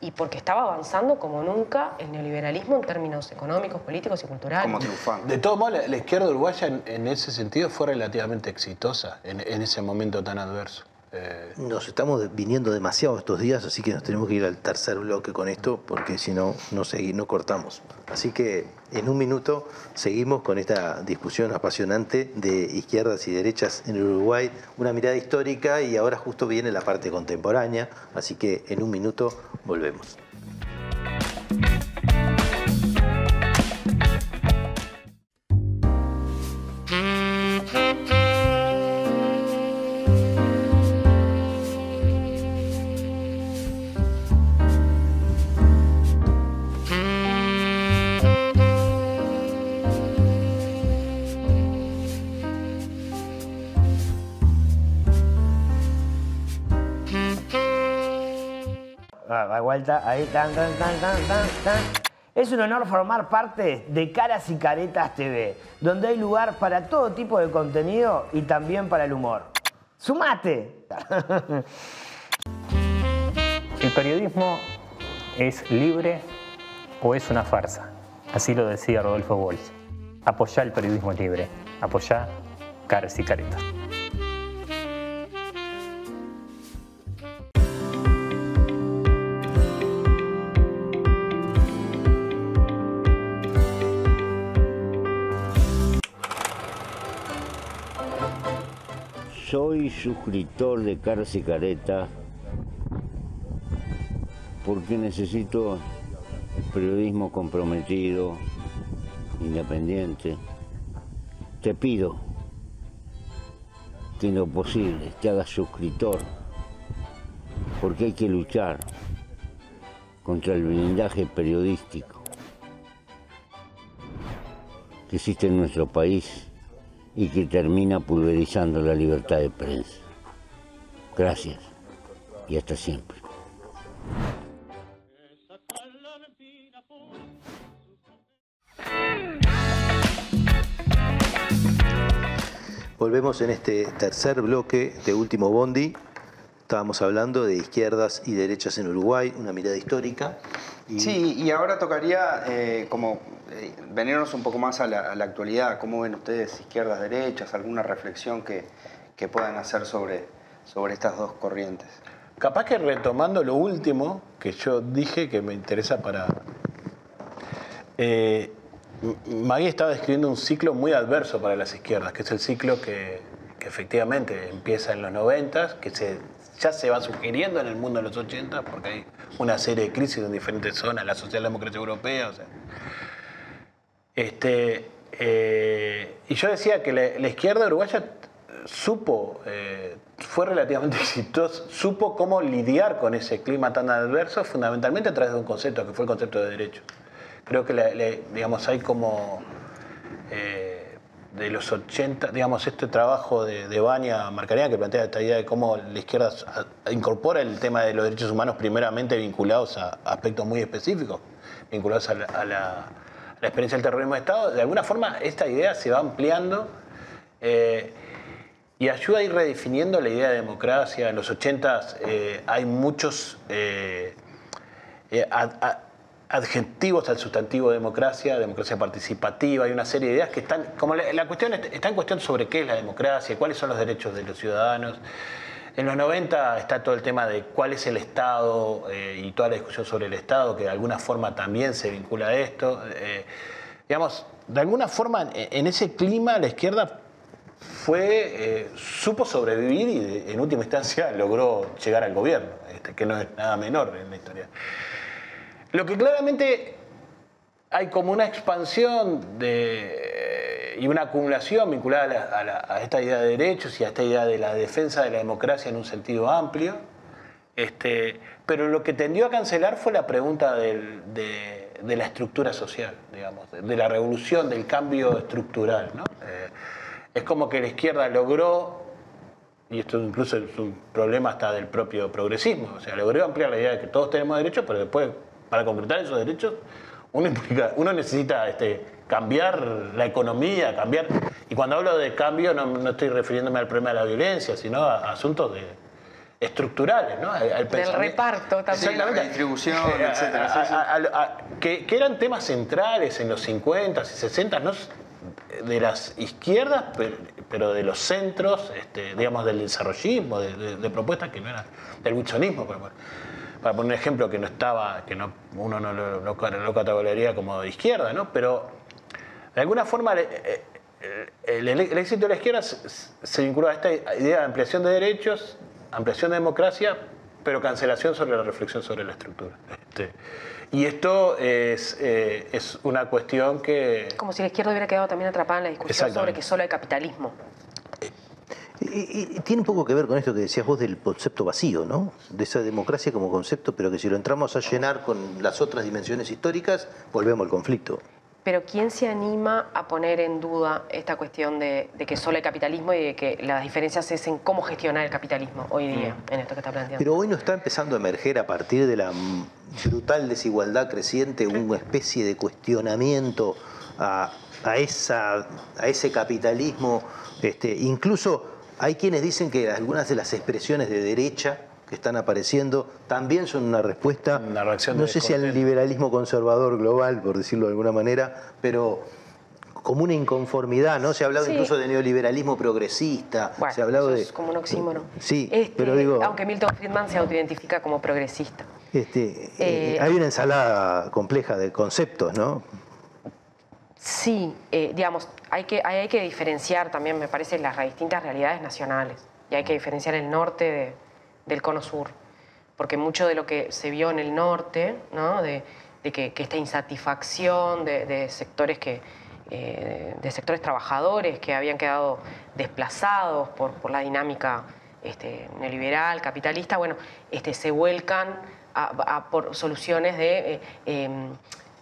y porque estaba avanzando como nunca el neoliberalismo en términos económicos, políticos y culturales. Como triunfante. De todos modos, la, la izquierda uruguaya en, en ese sentido fue relativamente exitosa en, en ese momento tan adverso. Eh, Nos estamos viniendo demasiado estos días, así que nos tenemos que ir al tercer bloque con esto, porque si no, no, no cortamos. Así que en un minuto seguimos con esta discusión apasionante de izquierdas y derechas en Uruguay, una mirada histórica y ahora justo viene la parte contemporánea, así que en un minuto volvemos. Vuelta, ahí, tan, tan, tan, tan, tan, tan. Es un honor formar parte de Caras y Caretas TV, donde hay lugar para todo tipo de contenido y también para el humor. ¡Sumate! ¿El periodismo es libre o es una farsa? Así lo decía Rodolfo Bols. Apoyá el periodismo libre. Apoyá caras y caretas. Soy suscriptor de Caras y Careta porque necesito periodismo comprometido, independiente. Te pido que lo posible te hagas suscriptor, porque hay que luchar contra el blindaje periodístico que existe en nuestro país y que termina pulverizando la libertad de prensa. Gracias y hasta siempre. Volvemos en este tercer bloque de Último Bondi. Estábamos hablando de izquierdas y derechas en Uruguay, una mirada histórica. Sí, y ahora tocaría eh, como eh, venirnos un poco más a la, a la actualidad. ¿Cómo ven ustedes izquierdas, derechas? ¿Alguna reflexión que, que puedan hacer sobre, sobre estas dos corrientes? Capaz que retomando lo último que yo dije que me interesa para... Eh, M- Maggie estaba describiendo un ciclo muy adverso para las izquierdas, que es el ciclo que, que efectivamente empieza en los 90, que se, ya se va sugiriendo en el mundo en los 80, porque hay una serie de crisis en diferentes zonas, la socialdemocracia europea, este, eh, y yo decía que la, izquierda uruguaya supo, eh, fue relativamente exitosa, supo cómo lidiar con ese clima tan adverso, fundamentalmente a través de un concepto, que fue el concepto de derecho. Creo que, digamos, hay como eh, de los 80, digamos, este trabajo de, de Marcarian que plantea esta idea de cómo la izquierda incorpora el tema de los derechos humanos primeramente vinculados a aspectos muy específicos, vinculados a la, experiencia del terrorismo de Estado, de alguna forma esta idea se va ampliando eh, y ayuda a ir redefiniendo la idea de democracia. En los 80 hay muchos eh, eh, adjetivos al sustantivo democracia, democracia participativa, hay una serie de ideas que están, como la, cuestión est- está en cuestión sobre qué es la democracia, cuáles son los derechos de los ciudadanos. En los 90 está todo el tema de cuál es el Estado eh, y toda la discusión sobre el Estado, que de alguna forma también se vincula a esto. Eh, digamos, de alguna forma en, ese clima la izquierda fue, eh, supo sobrevivir y en última instancia logró llegar al gobierno, este, que no es nada menor en la historia. Lo que claramente hay como una expansión de, y una acumulación vinculada a, esta idea de derechos y a esta idea de la defensa de la democracia en un sentido amplio. Este, pero lo que tendió a cancelar fue la pregunta de, la estructura social, digamos, de, de la revolución, del cambio estructural. ¿no? Eh, es como que la izquierda logró, y esto incluso es un problema hasta del propio progresismo, o sea, logró ampliar la idea de que todos tenemos derechos, pero después, para concretar esos derechos, uno, implica- uno necesita este, cambiar la economía, cambiar... Y cuando hablo de cambio no, no estoy refiriéndome al problema de la violencia, sino a, a asuntos de, estructurales, ¿no? Al- al Del reparto también. La redistribución, a- etcétera. que, que eran temas centrales en los 50 y 60 ¿no? de las izquierdas, pero, pero de los centros, este, digamos, del desarrollismo, de, de- de propuestas que no eran del wilsonismo, para, para poner un ejemplo que no estaba, que no, uno no lo, lo, lo categorizaría como de izquierda, ¿no? pero de alguna forma el, el- el- el éxito de la izquierda se, se vinculó a esta idea de ampliación de derechos, ampliación de democracia, pero cancelación sobre la reflexión sobre la estructura. Este, y esto es, eh, es una cuestión que... Como si la izquierda hubiera quedado también atrapada en la discusión sobre que solo hay capitalismo. Y, y- y tiene un poco que ver con esto que decías vos del concepto vacío, ¿no? De esa democracia como concepto, pero que si lo entramos a llenar con las otras dimensiones históricas, volvemos al conflicto. Pero ¿quién se anima a poner en duda esta cuestión de, de que solo hay capitalismo y de que las diferencias es en cómo gestionar el capitalismo hoy día, en esto que está planteando? Pero hoy no está empezando a emerger a partir de la mm, brutal desigualdad creciente una especie de cuestionamiento a, a esa, a ese capitalismo. Este, incluso hay quienes dicen que algunas de las expresiones de derecha que están apareciendo también son una respuesta, Una reacción no de sé si al liberalismo conservador global, por decirlo de alguna manera, pero como una inconformidad, ¿no? Se ha hablado Sí. incluso de neoliberalismo progresista, Bueno, se ha hablado eso de... es como un oxímoron. Sí, Este, pero digo... Aunque Milton Friedman se autoidentifica como progresista. Este, Eh, eh, hay una ensalada compleja de conceptos, ¿no? Sí, eh, digamos, hay que, hay, que diferenciar también, me parece, las distintas realidades nacionales. y hay que diferenciar el norte de- del cono sur, porque mucho de lo que se vio en el norte, ¿no? de, que, esta insatisfacción de, sectores que eh, de sectores trabajadores que habían quedado desplazados por, la dinámica este, neoliberal, capitalista, bueno, este, se vuelcan a por soluciones de eh, em,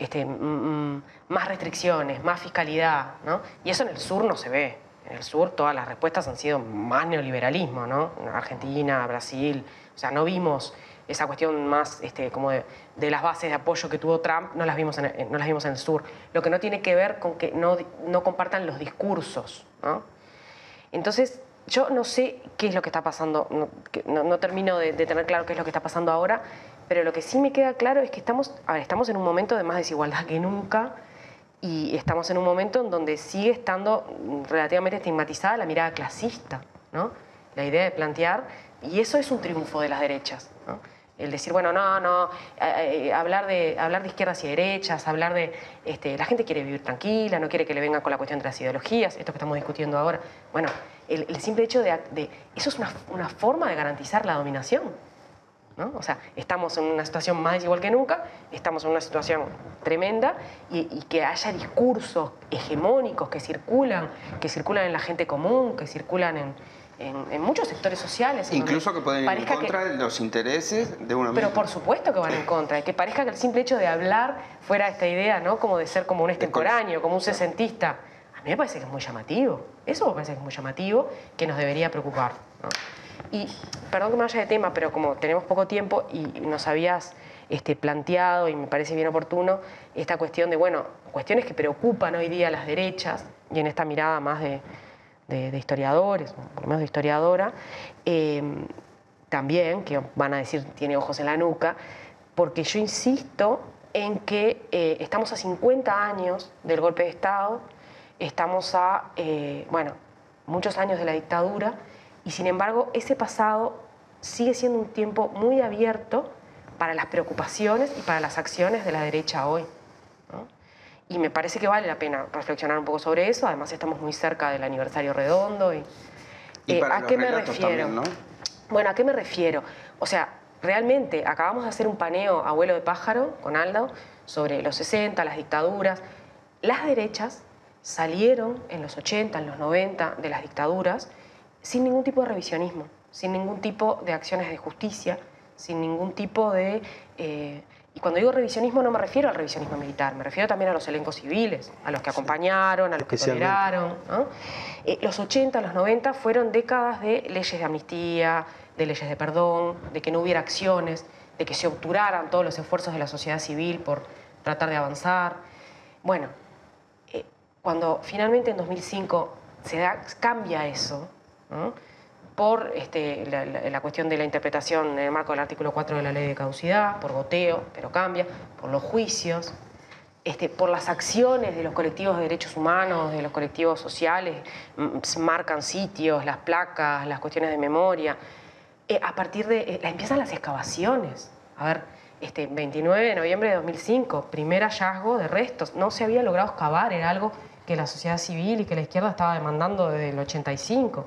este, mm, mm, más restricciones, más fiscalidad, ¿no? Y eso en el sur no se ve. En el sur todas las respuestas han sido más neoliberalismo, ¿no? En Argentina, Brasil, o sea, no vimos esa cuestión más este, como de, las bases de apoyo que tuvo Trump, no las, vimos en, el- no las vimos en el sur. Lo que no tiene que ver con que no, no compartan los discursos, ¿no? Entonces, yo no sé qué es lo que está pasando, no termino de, de tener claro qué es lo que está pasando ahora, pero lo que sí me queda claro es que estamos, a ver, estamos en un momento de más desigualdad que nunca y estamos en un momento en donde sigue estando relativamente estigmatizada la mirada clasista, ¿no? La idea de plantear, y eso es un triunfo de las derechas. El decir, bueno, no, no, eh, eh, hablar, de, hablar de izquierdas y derechas, hablar de, este, la gente quiere vivir tranquila, no quiere que le vengan con la cuestión de las ideologías, esto que estamos discutiendo ahora. Bueno, el, el simple hecho de, de- eso es una, una forma de garantizar la dominación. ¿No? O sea, estamos en una situación más desigual que nunca, estamos en una situación tremenda y, y que haya discursos hegemónicos que circulan, que circulan en la gente común, que circulan en, en- en muchos sectores sociales. Incluso que pueden ir en parezca que- contra de los intereses de una pero misma. por supuesto que van en contra, y que parezca que el simple hecho de hablar fuera esta idea, ¿no? Como de ser como un extemporáneo, como un sesentista, a mí me parece que es muy llamativo. Eso me parece que es muy llamativo, que nos debería preocupar. ¿no? Y perdón que me vaya de tema, pero como tenemos poco tiempo y nos habías este, planteado, y me parece bien oportuno, esta cuestión de, bueno, cuestiones que preocupan hoy día las derechas, y en esta mirada más de, historiadores, por lo menos de historiadora, eh, también, que van a decir tiene ojos en la nuca, porque yo insisto en que eh, estamos a 50 años del golpe de Estado, estamos a, eh, bueno, muchos años de la dictadura, y sin embargo ese pasado sigue siendo un tiempo muy abierto para las preocupaciones y para las acciones de la derecha hoy. ¿no? Y me parece que vale la pena reflexionar un poco sobre eso, además estamos muy cerca del aniversario redondo. ¿Y, Y eh, ¿A qué me refiero? también, ¿no? Bueno, ¿a qué me refiero? O sea, realmente acabamos de hacer un paneo abuelo de pájaro con Aldo sobre los 60, las dictaduras. Las derechas salieron en los 80, en los 90 de las dictaduras sin ningún tipo de revisionismo, sin ningún tipo de acciones de justicia, sin ningún tipo de... eh, y cuando digo revisionismo no me refiero al revisionismo militar, me refiero también a los elencos civiles, a los que acompañaron, a los que toleraron. ¿no? Eh, los 80, los 90 fueron décadas de leyes de amnistía, de leyes de perdón, de que no hubiera acciones, de que se obturaran todos los esfuerzos de la sociedad civil por tratar de avanzar. Bueno, eh, cuando finalmente en 2005 se da, cambia eso, por este, la, cuestión de la interpretación en el marco del artículo 4 de la ley de caducidad, por goteo, pero cambia, por los juicios, este, por las acciones de los colectivos de derechos humanos, de los colectivos sociales, mm, marcan sitios, las placas, las cuestiones de memoria. Eh, a partir de, eh, empiezan las excavaciones. A ver, este, 29 de noviembre de 2005, primer hallazgo de restos. No se había logrado excavar, era algo que la sociedad civil y que la izquierda estaba demandando desde el 85.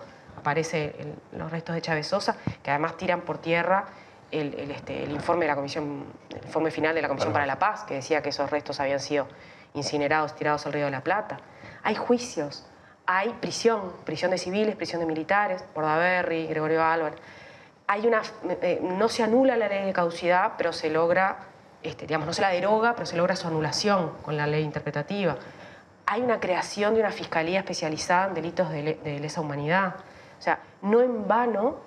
Aparecen los restos de Chávez Sosa, que además tiran por tierra el, el, este, el informe de la comisión, el informe final de la Comisión para la Paz, que decía que esos restos habían sido incinerados, tirados al Río de la Plata. Hay juicios, hay prisión, prisión de civiles, prisión de militares, Bordaberry, Gregorio Álvarez. Hay una, eh, no se anula la ley de caducidad, pero se logra, este, digamos, no se la deroga, pero se logra su anulación con la ley interpretativa. Hay una creación de una fiscalía especializada en delitos de, le- de lesa humanidad. O sea, no en vano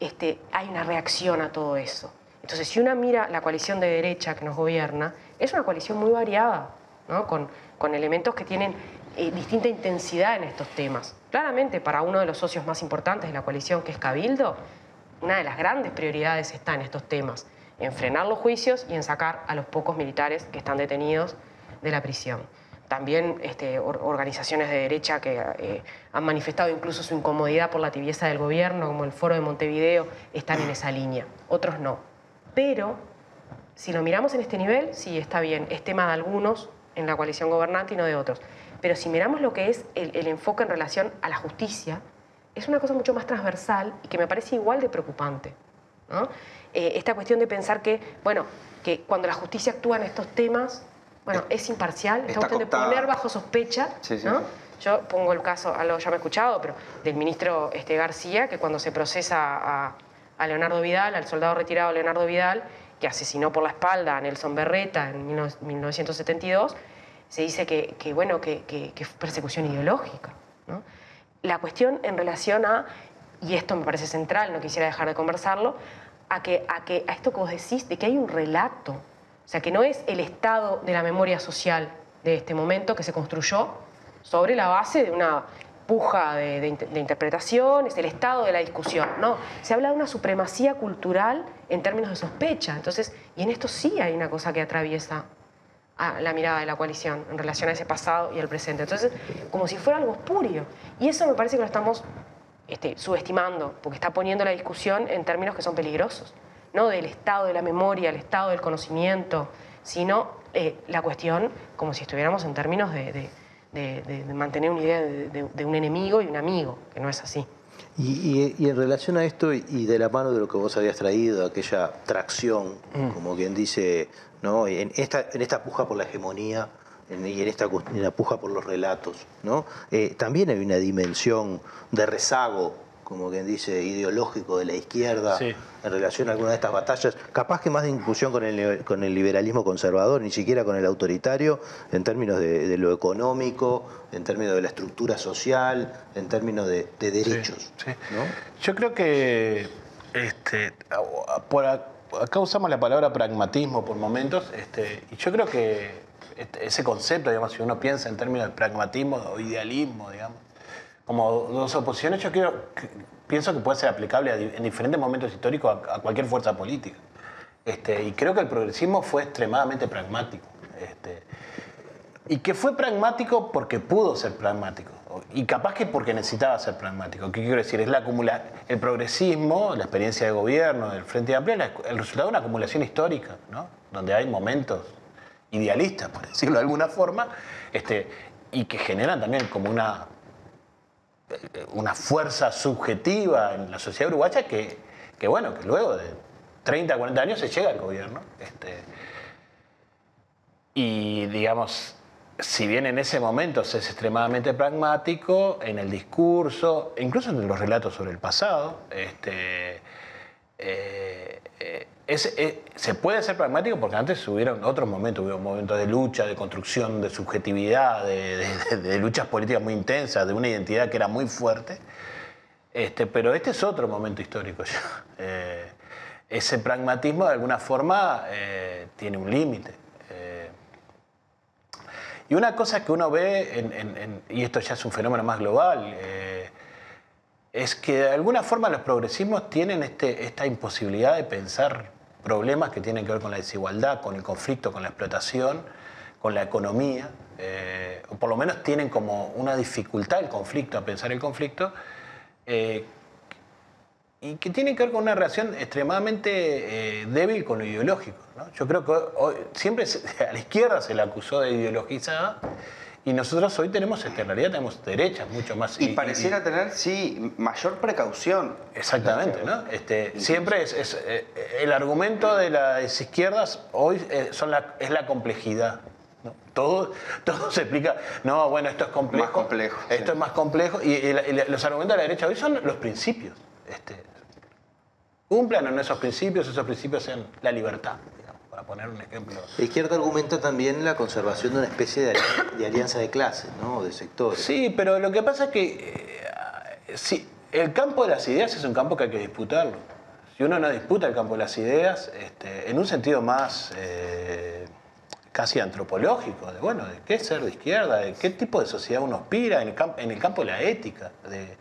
este, hay una reacción a todo eso. Entonces, si uno mira la coalición de derecha que nos gobierna, es una coalición muy variada, ¿no? con, con elementos que tienen eh, distinta intensidad en estos temas. Claramente, para uno de los socios más importantes de la coalición, que es Cabildo, una de las grandes prioridades está en estos temas, en frenar los juicios y en sacar a los pocos militares que están detenidos de la prisión. También este, or- organizaciones de derecha que eh, han manifestado incluso su incomodidad por la tibieza del gobierno, como el Foro de Montevideo, están en esa línea. Otros no. Pero si lo miramos en este nivel, sí, está bien, es tema de algunos en la coalición gobernante y no de otros. Pero si miramos lo que es el, enfoque en relación a la justicia, es una cosa mucho más transversal y que me parece igual de preocupante. Eh, esta cuestión de pensar que, bueno, que cuando la justicia actúa en estos temas, bueno, es imparcial, está cuestión de poner bajo sospecha, Sí, sí, ¿no? sí. Yo pongo el caso, algo ya me he escuchado, pero del ministro este, García, que cuando se procesa a, a Leonardo Vidal, al soldado retirado Leonardo Vidal, que asesinó por la espalda a Nelson Berreta en 19- 1972, se dice que, que, bueno, que, que- que fue persecución ideológica. ¿no? La cuestión en relación a, y esto me parece central, no quisiera dejar de conversarlo, a, que, a, que, a esto que vos decís, de que hay un relato, o sea, que no es el estado de la memoria social de este momento que se construyó sobre la base de una puja de, de de interpretación, es el estado de la discusión, no, se habla de una supremacía cultural en términos de sospecha, entonces, y en esto sí hay una cosa que atraviesa a la mirada de la coalición en relación a ese pasado y al presente. Entonces, como si fuera algo espurio. Y eso me parece que lo estamos este, subestimando, porque está poniendo la discusión en términos que son peligrosos. No del estado de la memoria, el estado del conocimiento, sino eh, la cuestión como si estuviéramos en términos de, de- de- de- de mantener una idea de, de- de un enemigo y un amigo, que no es así. Y, y- y en relación a esto y- y de la mano de lo que vos habías traído, aquella tracción, como quien dice, ¿no? en, esta, en esta puja por la hegemonía en- y en esta en la puja por los relatos, ¿no? Eh, también hay una dimensión de rezago, como quien dice, ideológico de la izquierda Sí. en relación a alguna de estas batallas, capaz que más de inclusión con el, con el liberalismo conservador, ni siquiera con el autoritario, en términos de, de lo económico, en términos de la estructura social, en términos de, de derechos. sí. ¿no? Yo creo que este, por acá usamos la palabra pragmatismo por momentos, este, y yo creo que este, ese concepto, digamos, si uno piensa en términos de pragmatismo o idealismo, digamos, como dos oposiciones, yo que- pienso que puede ser aplicable a en diferentes momentos históricos a, cualquier fuerza política. Este, y creo que el progresismo fue extremadamente pragmático. Este, y que fue pragmático porque pudo ser pragmático. Y capaz que porque necesitaba ser pragmático. ¿Qué quiero decir? Es la acumula el progresismo, la experiencia de gobierno del Frente Amplio, el resultado de una acumulación histórica, ¿no? donde hay momentos idealistas, por decirlo de alguna forma, este, y que generan también como una, una fuerza subjetiva en la sociedad uruguaya que, que, bueno, que luego de 30, 40 años se llega al gobierno. Este, y digamos, si bien en ese momento se es extremadamente pragmático en el discurso, incluso en los relatos sobre el pasado, este, eh, eh, eh, se puede ser pragmático porque antes hubieron otros momentos, hubo momentos de lucha, de construcción de subjetividad, de, luchas políticas muy intensas, de una identidad que era muy fuerte. Este, pero este es otro momento histórico. Eh, ese pragmatismo de alguna forma eh, tiene un límite. Y una cosa que uno ve, y esto ya es un fenómeno más global, es que de alguna forma los progresismos tienen este- esta imposibilidad de pensar problemas que tienen que ver con la desigualdad, con el conflicto, con la explotación, con la economía, eh, o por lo menos tienen como una dificultad el conflicto, a pensar el conflicto, eh, y que tiene que ver con una relación extremadamente eh, débil con lo ideológico. ¿no? Yo creo que siempre a la izquierda se la acusó de ideologizada y nosotros hoy tenemos, en realidad tenemos derechas mucho más. Y pareciera tener, sí, mayor precaución. Exactamente, ¿no? Este, siempre es, es, eh, el argumento de las izquierdas hoy eh, son la- es la complejidad. ¿no? Todo, todo se explica, no, bueno, esto es complejo. Más complejo, Esto sí. es más complejo. Y, la- los argumentos de la derecha hoy son los principios. Este, cumplan en esos principios, esos principios sean la libertad, para poner un ejemplo. La izquierda argumenta también la conservación de una especie de, ali- de alianza de clases, ¿no? de sectores. Sí, pero lo que pasa es que eh, sí, el campo de las ideas es un campo que hay que disputarlo. Si uno no disputa el campo de las ideas, este, en un sentido más eh, casi antropológico, de bueno, de qué es ser de izquierda, de qué tipo de sociedad uno aspira, en el, en el campo de la ética, de,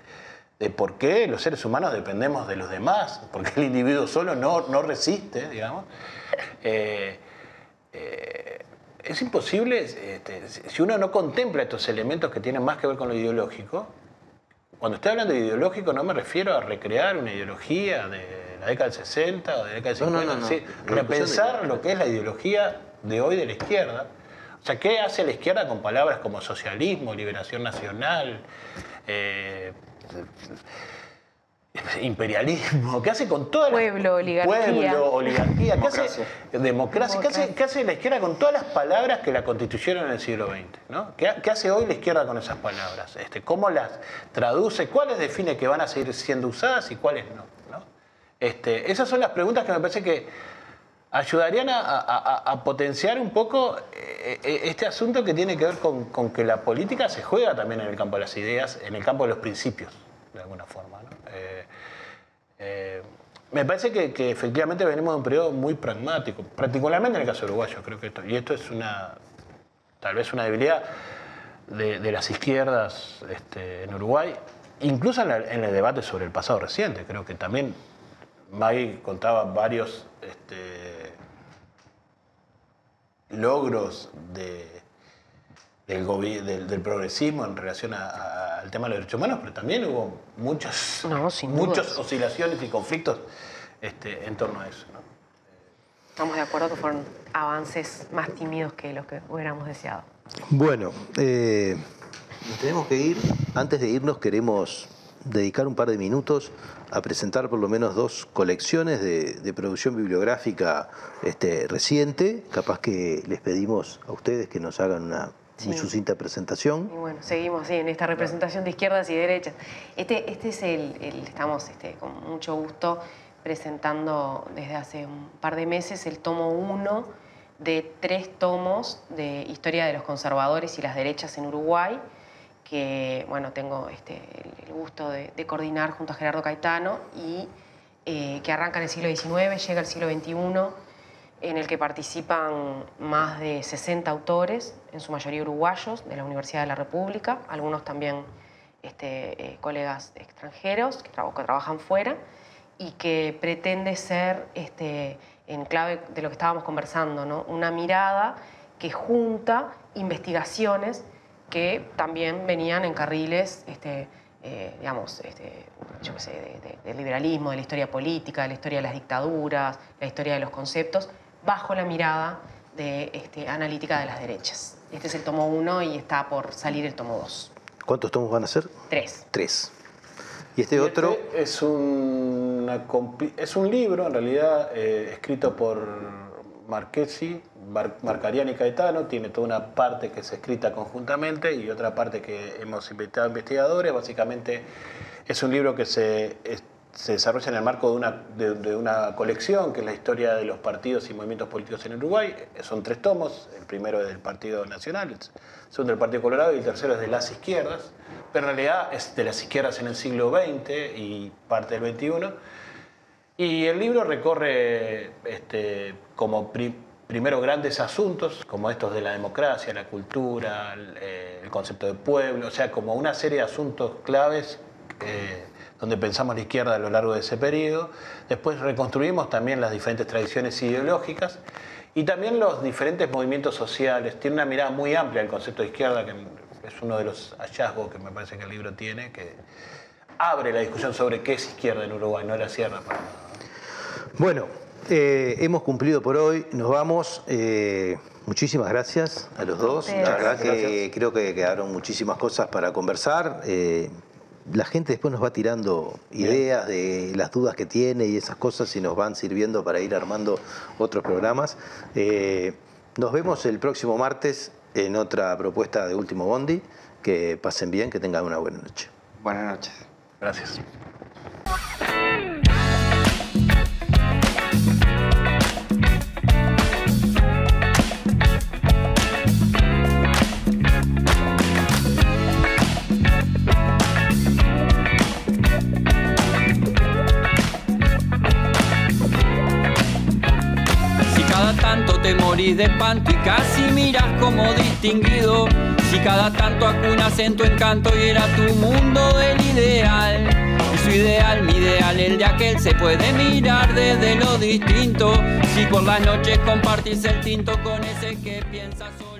de por qué los seres humanos dependemos de los demás, porque el individuo solo no, no resiste, digamos. Eh, eh, es imposible, este, si uno no contempla estos elementos que tienen más que ver con lo ideológico, cuando estoy hablando de ideológico no me refiero a recrear una ideología de la década del 60 o de la década del No, no, 50, no, no. sí, Revolución repensar lo que es la ideología de hoy de la izquierda. O sea, ¿qué hace la izquierda con palabras como socialismo, liberación nacional, eh, imperialismo, ¿qué hace con todas Pueblo, las... oligarquía. Pueblo, oligarquía, ¿qué hace, Democracia. ¿qué hace, qué hace la izquierda con todas las palabras que la constituyeron en el siglo XX? ¿no? ¿Qué, qué hace hoy la izquierda con esas palabras? Este, ¿Cómo las traduce? ¿Cuáles define que van a seguir siendo usadas y cuáles no? ¿no? Este, esas son las preguntas que me parece que ayudarían a, a- a- a potenciar un poco eh, eh, este asunto que tiene que ver con, con que la política se juega también en el campo de las ideas, en el campo de los principios, de alguna forma. ¿no? Eh, eh, me parece que, que efectivamente venimos de un periodo muy pragmático, particularmente en el caso uruguayo, creo que esto, y esto es una, tal vez una debilidad de, las izquierdas este, en Uruguay, incluso en, el debate sobre el pasado reciente, creo que también Maggie contaba varios este, logros del progresismo en relación a- a- al tema de los derechos humanos, pero también hubo muchas, No, muchas oscilaciones y conflictos este, en torno a eso. ¿no? Estamos de acuerdo que fueron avances más tímidos que los que hubiéramos deseado. Bueno, eh, nos tenemos que ir. Antes de irnos queremos dedicar un par de minutos a presentar por lo menos dos colecciones de, de producción bibliográfica este, reciente. Capaz que les pedimos a ustedes que nos hagan una muy Sí. sucinta presentación. Y bueno, seguimos así en esta representación de izquierdas y derechas. Este, este es el, el- estamos este, con mucho gusto presentando desde hace un par de meses el tomo 1 de tres tomos de historia de los conservadores y las derechas en Uruguay, que bueno, tengo este, el, el gusto de, de coordinar junto a Gerardo Caetano y eh, que arranca en el siglo XIX, llega al siglo XXI en el que participan más de 60 autores, en su mayoría uruguayos, de la Universidad de la República, algunos también este, eh, colegas extranjeros que, traba- que trabajan fuera, y que pretende ser, este, en clave de lo que estábamos conversando, una mirada que junta investigaciones que también venían en carriles, este, eh, digamos, este, yo qué sé, de- de- del liberalismo, de la historia política, de la historia de las dictaduras, la historia de los conceptos, bajo la mirada de, este, analítica de las derechas. Este es el tomo 1 y está por salir el tomo 2. ¿Cuántos tomos van a ser? 3. Tres. Y este Y otro, este es, una compi- es un libro, en realidad, eh, escrito por Marchesi, Mar- Marcariani y Caetano. Tiene toda una parte que es escrita conjuntamente y otra parte que hemos invitado a investigadores. Básicamente es un libro que se, es- se desarrolla en el marco de una, de, de una colección, que es la historia de los partidos y movimientos políticos en Uruguay. Son tres tomos. El primero es del Partido Nacional, el segundo del Partido Colorado y el tercero es de las izquierdas. Pero en realidad es de las izquierdas en el siglo XX y parte del XXI. Y el libro recorre este, como pri- primero grandes asuntos, como estos de la democracia, la cultura, el, eh, el concepto de pueblo, o sea, como una serie de asuntos claves eh, donde pensamos la izquierda a lo largo de ese periodo. Después reconstruimos también las diferentes tradiciones ideológicas y también los diferentes movimientos sociales. Tiene una mirada muy amplia el concepto de izquierda, que es uno de los hallazgos que me parece que el libro tiene, que abre la discusión sobre qué es izquierda en Uruguay, no la cierra para nada. Bueno, eh, hemos cumplido por hoy, nos vamos. Eh, muchísimas gracias a los dos. ustedes. La verdad que Gracias. creo que quedaron muchísimas cosas para conversar. Eh, la gente después nos va tirando ideas de las dudas que tiene y esas cosas y nos van sirviendo para ir armando otros programas. Eh, nos vemos el próximo martes en otra propuesta de Último Bondi. Que pasen bien, que tengan una buena noche. Buenas noches. Gracias. Morís de espanto y casi miras como distinguido. Si cada tanto acunas en tu encanto y era tu mundo el ideal. Y su ideal, mi ideal, el de aquel se puede mirar desde lo distinto. Si por las noches compartís el tinto con ese que piensa solo.